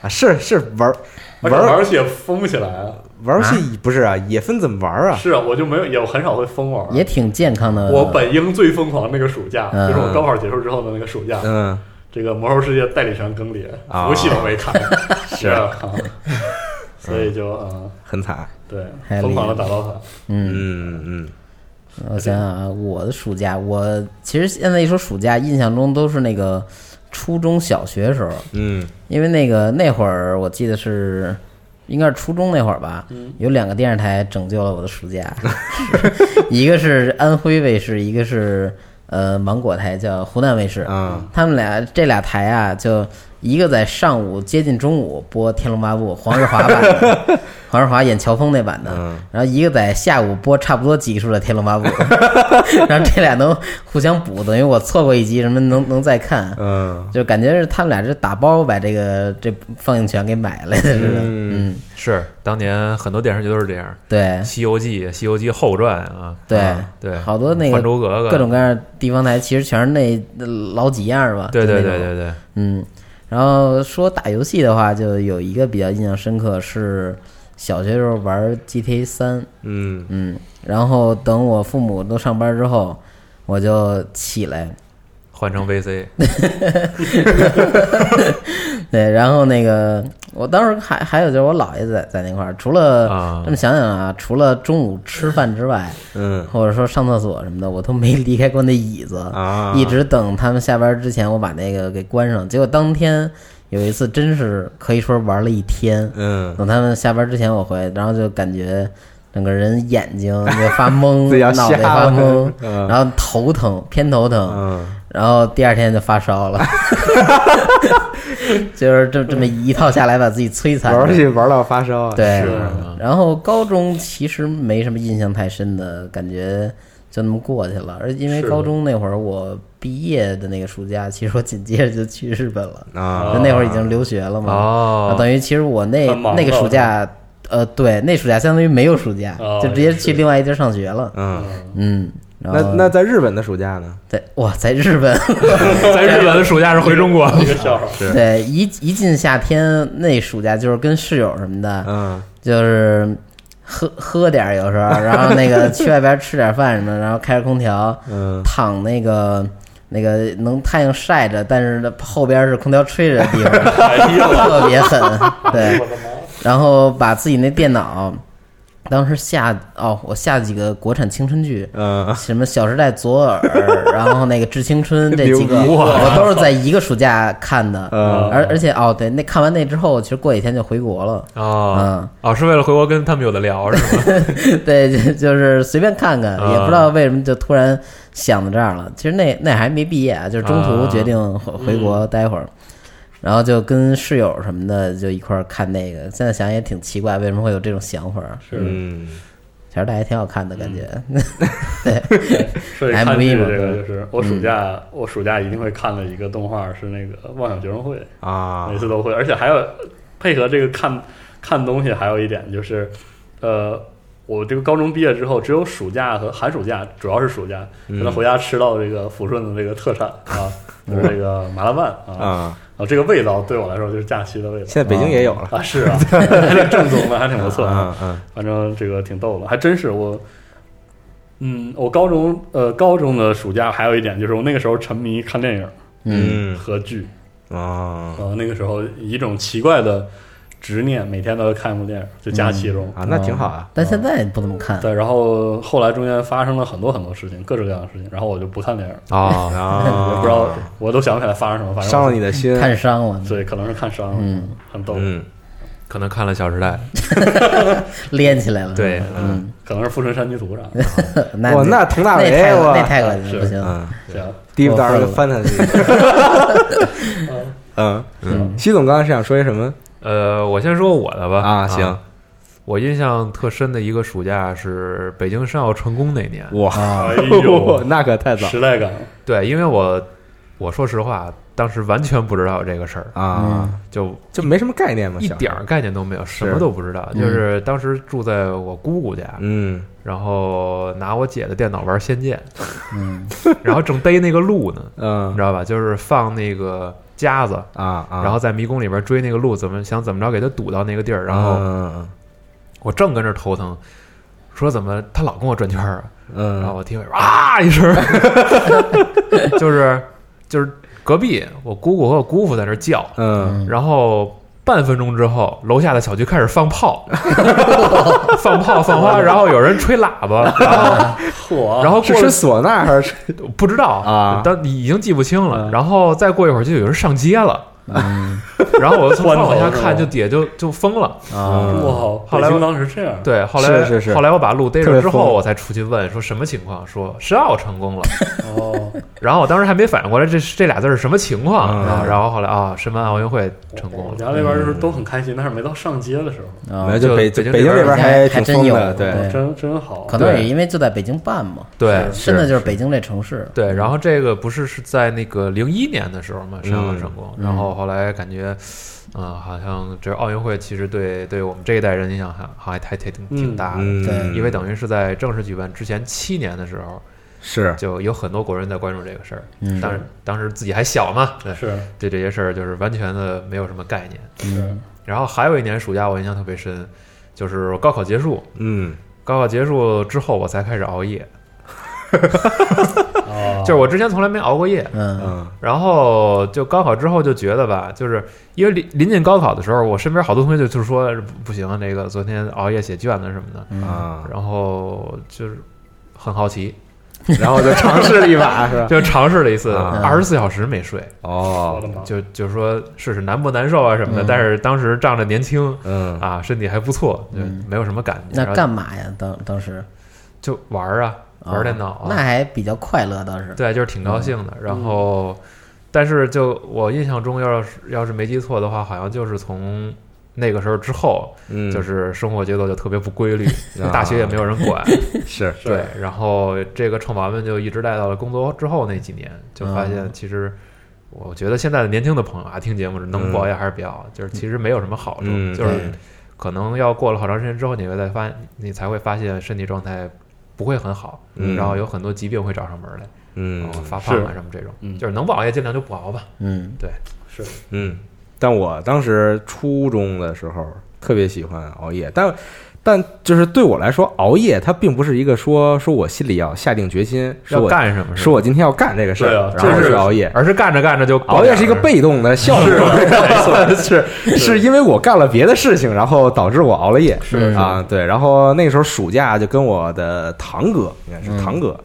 啊，是是玩 玩玩游戏也疯不起来啊。玩游戏不是啊，也分怎么玩啊。是啊，我就没有，也很少会疯玩。也挺健康的。我本应最疯狂的那个暑假，嗯就是我高考结束之后的那个暑假，嗯，这个魔兽世界代理权更迭，啊服务器都没开，是啊，所以就嗯，很惨。对，疯狂的打刀塔，嗯，嗯嗯我想想啊，我的暑假，我其实现在一说暑假，印象中都是那个初中小学时候，嗯因为那个那会儿我记得是应该是初中那会儿吧，嗯有两个电视台拯救了我的暑假，一个是安徽卫视，一个是呃芒果台，叫湖南卫视。啊他们俩这俩台啊，就一个在上午接近中午播《天龙八部》，黄日华 版的，黄日华演乔峰那版的，嗯然后一个在下午播差不多集数的《天龙八部》，然后这俩能互相补，等于我错过一集什么能能再看，嗯就感觉是他们俩是打包把这个这放映权给买来的似的。嗯嗯，是当年很多电视剧都是这样，对《西游记》《西游记后传》啊，对啊对，好多那个还珠格格》各种各样的地方台，其实全是那老几样吧。对对对对对，嗯，然后说打游戏的话，就有一个比较印象深刻是小学时候玩 GTA 三，嗯。嗯，然后等我父母都上班之后，我就起来，换成 VC，对，然后那个我当时还还有就是我姥爷在在那块儿，除了、啊。这么想想啊，除了中午吃饭之外，嗯。或者说上厕所什么的，我都没离开过那椅子，啊，一直等他们下班之前，我把那个给关上。结果当天有一次，真是可以说玩了一天。嗯。等他们下班之前我回，然后就感觉整个人眼睛 就发懵脑袋发懵，嗯。然后头疼，偏头疼，嗯。然后第二天就发烧了，就是这这么一套下来，把自己摧残玩了游戏玩到发烧啊，对。是，然后高中其实没什么印象太深的感觉，就那么过去了。而因为高中那会儿我毕业的那个暑假，其实我紧接着就去日本了，啊。就那会儿已经留学了嘛。等于其实我那那个暑假，呃，对，那暑假相当于没有暑假，哦就直接去另外一地儿上学了。嗯，嗯，然那后那在日本的暑假呢？在哇，在日本，在日本的暑假是回中国，一个笑话，对，一一进夏天那暑假就是跟室友什么的，嗯。就是喝喝点儿，有时候，然后那个去外边吃点饭什么，然后开着空调，嗯。躺那个那个能太阳晒着，但是后边是空调吹着的地方，特别狠。对！然后把自己那电脑，当时下哦，我下几个国产青春剧。嗯什么《小时代》、左耳，然后那个《致青春》这几个，我都是在一个暑假看的。嗯而而且哦，对，那看完那之后，其实过几天就回国了。哦嗯，哦，是为了回国跟他们有的聊是吗？对，就就是随便看看，啊也不知道为什么就突然想到这儿了。其实那那还没毕业啊，就是中途啊决定回回国待会儿，然后就跟室友什么的就一块儿看那个。现在想也挺奇怪，为什么会有这种想法？是，嗯小时代还挺好看的感觉。说起 看 MV 嘛这个，就是我暑假我暑假一定会看的一个动画是那个《妄想学生会》，啊每次都会，而且还有配合这个看看东西，还有一点就是，呃，我这个高中毕业之后，只有暑假和寒暑假，主要是暑假，才能回家吃到这个抚顺的这个特产啊，就是这个麻辣拌啊，啊！啊，这个味道对我来说就是假期的味道现在北京也有了，啊，是啊，还挺正宗的，还挺不错啊。嗯嗯反正这个挺逗的，还真是我，嗯，我高中呃高中的暑假还有一点就是我那个时候沉迷看电影嗯和剧，啊呃，那个时候以一种奇怪的执念，每天都要看一部电影，就假期中。啊，那挺好啊。但现在不怎么看。对，然后后来中间发生了很多很多事情，各式各样的事情，然后我就不看电影，哦，啊，也不知道，我都想不起来发生什么，反正伤了你的心。看伤了，对，可能是看伤了，嗯，很逗，嗯可能看了《小时代 连起来了。对嗯，可能是富春山居图啥的，那哇，那佟大为太我那太恶心不行。嗯，这样，第一单就翻他去。嗯嗯，西总刚才是想说些什么呃，我先说我的吧。啊？行，我印象特深的一个暑假是北京申奥成功那年。哇，啊 哎呦，那可太早。时代感，对，因为我我说实话，当时完全不知道这个事儿，啊，就就没什么概念嘛，一小点儿。概念都没有，什么都不知道。嗯就是当时住在我姑姑家，嗯。然后拿我姐的电脑玩《仙剑嗯》，然后正逮那个路呢，嗯。你嗯知道吧？就是放那个夹子，啊啊，然后在迷宫里边追那个鹿，怎么想怎么着给它堵到那个地儿，然后嗯我正跟这头疼，说怎么他老跟我转圈儿啊？嗯，然后我听见啊一声，就是就是隔壁我姑姑和我姑父在那儿叫，嗯。然后半分钟之后，楼下的小区开始放炮，放炮放花，然后有人吹喇叭，然后 嚯，然后过了是是唢呐还是不知道啊但已经记不清了，嗯然后再过一会儿就有人上街了，嗯 然后我从窗户往下看，就底下就就疯了。啊，哇，后来我当时这样，对，后来是是是。后来我把路逮着之后，我才出去问说什么情况，说申奥成功了。哦，然后我当时还没反应过来这这俩字是什么情况，啊然后然后后来啊，申办奥运会成功了。我家那边就是都很开心，但是没到上街的时候，啊没，就北北京北京这边这边还真有，对，真真好，可能对。也因为就在北京办嘛，对。真的就是北京这城市。对，然后这个不是是在那个零一年的时候嘛，申奥成功，嗯。然后后来感觉，嗯、好像这奥运会其实对对我们这一代人影响还还还挺挺大的，嗯，对。因为等于是在正式举办之前七年的时候，是。就有很多国人在关注这个事儿，嗯。当然当时自己还小嘛，对。是。对这些事儿就是完全的没有什么概念。嗯，然后还有一年暑假我印象特别深，就是高考结束，嗯。高考结束之后我才开始熬夜，啊，就是我之前从来没熬过夜，嗯嗯。然后就高考之后就觉得吧，就是因为临临近高考的时候，我身边好多同学就就说不不行，那个昨天熬夜写卷子什么的，嗯。啊，然后就是很好奇，然后就尝试了一把，是吧？就尝试了一次，啊。二十四小时没睡，哦。就就说试试难不难受啊什么的，嗯。但是当时仗着年轻嗯。啊，身体还不错，就嗯。没有什么感觉，那干嘛呀？当当时。就玩儿啊，玩电脑啊，那还比较快乐，倒是。对，就是挺高兴的。然后，但是就我印象中，要是要是没记错的话，好像就是从那个时候之后，嗯，就是生活节奏就特别不规律，啊大学也没有人管，是对，然后这个臭毛病就一直带到了工作之后那几年，就发现嗯其实。我觉得现在的年轻的朋友啊，听节目能不熬夜还是别熬，就是其实没有什么好处，嗯就是可能要过了好长时间之后，你会再发，你才会发现身体状态不会很好，嗯。然后有很多疾病会找上门来，嗯发胖啊什么这种，嗯。就是能不熬夜尽量就不熬吧。嗯。对。是。嗯，但我当时初中的时候特别喜欢熬夜，但但就是对我来说，熬夜它并不是一个说说我心里要下定决心，说要我干什么？说我今天要干这个事儿，对啊然后就是去熬夜。而是干着干着就熬夜是一个被动的效果，是 是因为我干了别的事情，然后导致我熬了夜。是啊，对。然后那个时候暑假就跟我的堂哥，应该是堂哥，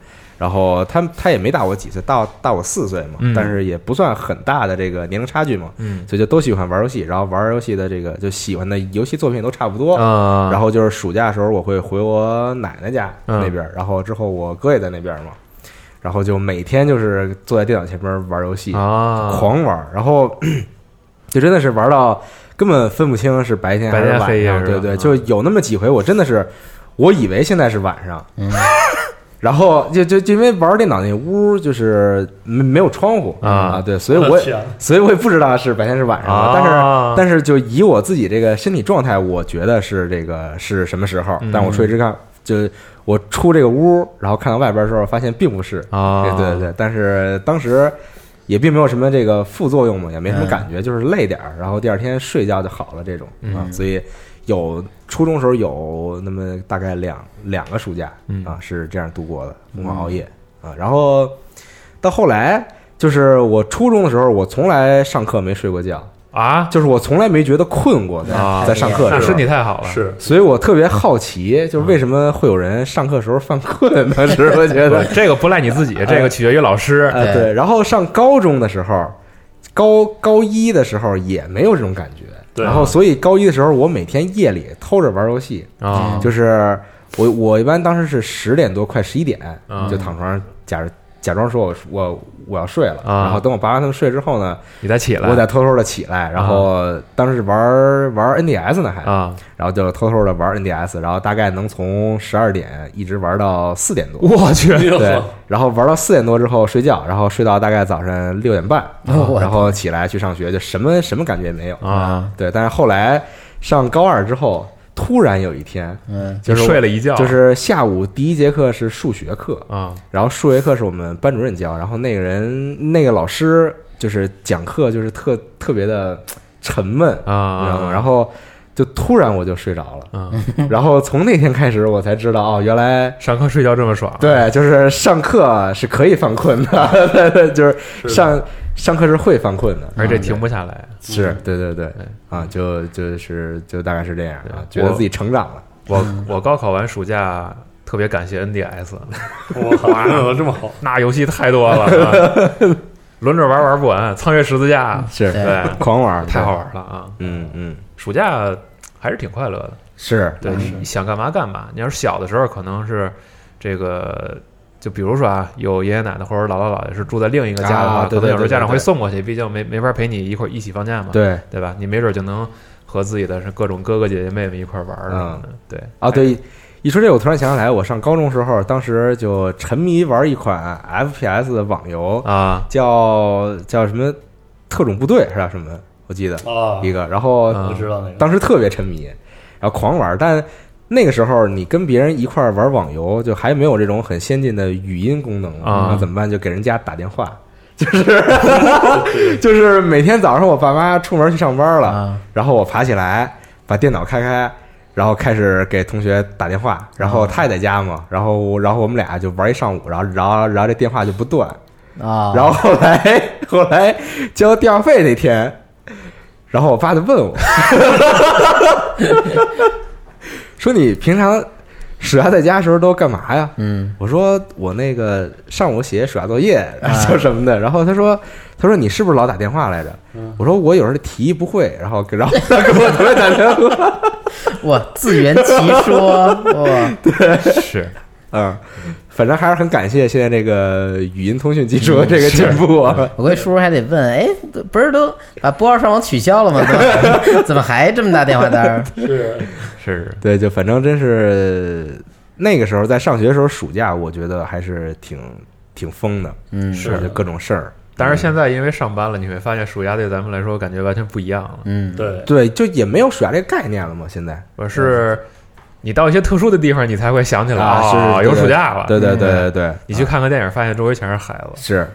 然后他他也没大我几岁，大大我四岁嘛，嗯。但是也不算很大的这个年龄差距嘛，嗯。所以就都喜欢玩游戏，然后玩游戏的这个就喜欢的游戏作品都差不多。啊，然后就是暑假的时候，我会回我奶奶家嗯那边，然后之后我哥也在那边嘛，然后就每天就是坐在电脑前面玩游戏，啊，狂玩，然后 就真的是玩到根本分不清是白天还是白天晚上，黑夜对对，嗯就有那么几回，我真的是我以为现在是晚上，嗯然后就就就因为玩电脑那屋就是没没有窗户啊对，所以我也天所以我也不知道是白天是晚上的，但是啊但是就以我自己这个身体状态，我觉得是这个是什么时候嗯？但我睡之看，就我出这个屋，然后看到外边的时候，发现并不是。啊，对对对，但是当时也并没有什么这个副作用嘛，也没什么嗯感觉，就是累点儿，然后第二天睡觉就好了这种啊。嗯所以有初中时候有那么大概两两个暑假嗯啊是这样度过的，疯狂熬夜啊。然后到后来。就是我初中的时候，我从来上课没睡过觉，啊，就是我从来没觉得困过在啊在上课的那时候。身体太好了，是所以我特别好奇，就是为什么会有人上课时候犯困呢？是我觉得，这个不赖你自己，这个取决于老师。啊，对对。然后上高中的时候，高高一的时候也没有这种感觉。对。然后所以高一的时候，我每天夜里偷着玩游戏，啊，就是我我一般当时是十点多快十一点啊。就躺床上假假装说我我我要睡了，啊。然后等我爸妈他们睡之后呢，你再起来，我再偷偷的起来，然后当时玩玩 NDS 呢还，啊，然后就偷偷的玩 NDS，然后大概能从十二点一直玩到四点多。我去，对，然后玩到四点多之后睡觉，然后睡到大概早上六点半，哦然后起来去上学，就什么什么感觉也没有。啊，对，但是后来上高二之后，突然有一天，嗯就是睡了一觉，就是下午第一节课是数学课，啊。然后数学课是我们班主任教，然后那个人那个老师就是讲课就是特特别的沉闷，你知道啊吗？，然后就突然我就睡着了，啊，然后从那天开始我才知道哦，原来上课睡觉这么爽，对，就是上课是可以犯困的，对对，就是上上课是会犯困的，而且停不下来。是对对对对。啊，就就是就大概是这样啊，觉得自己成长了。我我高考完暑假特别感谢 NDS，我靠，怎么这么好？那游戏太多了，啊轮着玩玩不完，苍月十字架是对对狂玩，太好玩了啊！嗯嗯，暑假还是挺快乐的，是对，你想干嘛干嘛。你要是小的时候，可能是这个。就比如说啊，有爷爷奶奶或者姥姥姥爷是住在另一个家的话，啊对可能有时候家长会送过去，毕竟没没法陪你一块儿一起放假嘛，对对吧？你没准就能和自己的各种哥哥姐姐妹妹一块儿玩儿什么的，对啊，对。一说这，我突然想起来，我上高中时候，当时就沉迷玩一款 FPS 的网游，啊叫叫什么特种部队是吧？什么？我记得啊，一个，然后知道那个，当时特别沉迷，然后狂玩，但那个时候你跟别人一块儿玩网游，就还没有这种很先进的语音功能啊那怎么办？就给人家打电话，就是 就是每天早上我爸妈出门去上班了，啊然后我爬起来把电脑开开。然后开始给同学打电话，然后他也在家嘛，然后然后我们俩就玩一上午，然后然后然后这电话就不断，啊，然后后来 后来交电话费那天，然后我爸就问我，说你平常暑假在家的时候都干嘛呀？嗯。我说我那个上午写暑假作业，叫什么的。然后他说他说你是不是老打电话来着？我说我有时候题不会，然后然后他给我同学打电话，哇，自圆其说哇，对。是。嗯，反正还是很感谢现在这个语音通讯技术的这个进步啊。我估计叔叔还得问，哎，不是都把拨号上网取消了吗？怎么怎么还这么大电话单儿？是。是。对，就反正真是那个时候在上学的时候，暑假我觉得还是挺挺疯的，嗯，是就各种事儿。但是现在因为上班了，你会发现暑假对咱们来说感觉完全不一样了。嗯，对，对，就也没有暑假这个概念了嘛。现在。我是你到一些特殊的地方，你才会想起来啊哦有暑假了。对对对对对，你去看个电影，发现周围全是孩子。是。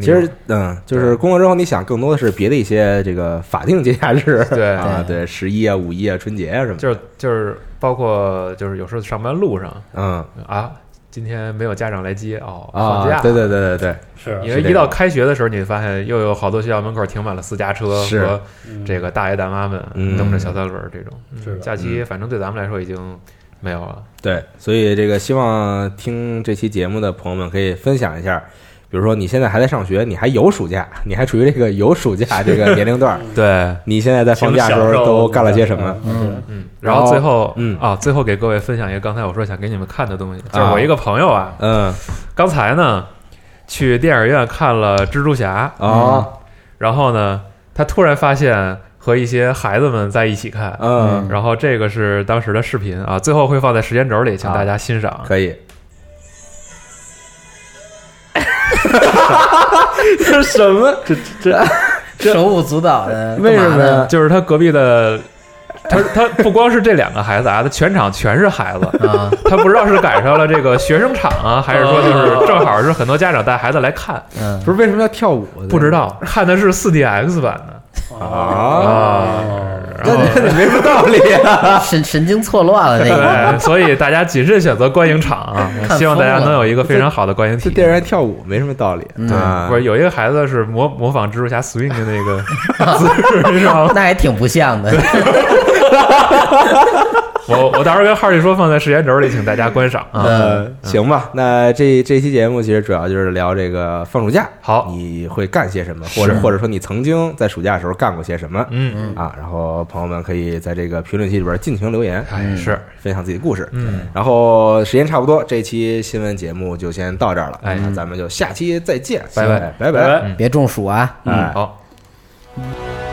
其实，嗯，就是工作之后，你想更多的是别的一些这个法定节假日，对。啊，对，十一啊、五一啊、春节啊什么，就是就是包括就是有时候上班路上嗯。啊，今天没有家长来接哦，放假。啊，对对对对对，是因为一到开学的时候，你会发现又有好多学校门口停满了私家车是。和嗯。这个大爷大妈们嗯蹬着小三轮儿这种。嗯。是的。假期，反正对咱们来说已经没有了。对，所以这个希望听这期节目的朋友们可以分享一下，比如说你现在还在上学，你还有暑假，你还处于这个有暑假这个年龄段儿，对，你现在在放假的时候都干了些什么？嗯。嗯，然后最后，嗯。啊，最后给各位分享一个刚才我说想给你们看的东西，就是啊。我一个朋友啊，嗯。刚才呢去电影院看了蜘蛛侠，啊。然后呢，他突然发现和一些孩子们在一起看，嗯，然后这个是当时的视频啊，最后会放在时间轴里，请啊。大家欣赏。可以。这什么？这这手舞足蹈的，为什么呀？就是他隔壁的，他他不光是这两个孩子啊，他全场全是孩子。啊，他不知道是赶上了这个学生场啊，还是说就是正好是很多家长带孩子来看，嗯，不是为什么要跳舞？不知道看的是四 D X 版的啊，啊。这然后这没什么道理啊。神神经错乱了，那个对，所以大家谨慎选择观影场啊，希望大家能有一个非常好的观影体验。这电影院跳舞没什么道理嗯啊。不是有一个孩子是模模仿蜘蛛侠 swing 的那个 姿势，你知道吗？那还挺不像的。我我到时候跟浩弟说放在时间轴里，请大家观赏啊。呃，行吧，那这这期节目其实主要就是聊这个放暑假，好你会干些什么，或者或者说你曾经在暑假的时候干过些什么嗯嗯，啊？然后朋友们可以在这个评论区里边尽情留言，哎是，分享自己的故事。嗯，然后时间差不多，这期新闻节目就先到这儿了，哎那咱们就下期再见，拜拜哎拜拜拜拜，别中暑啊！哎。好。「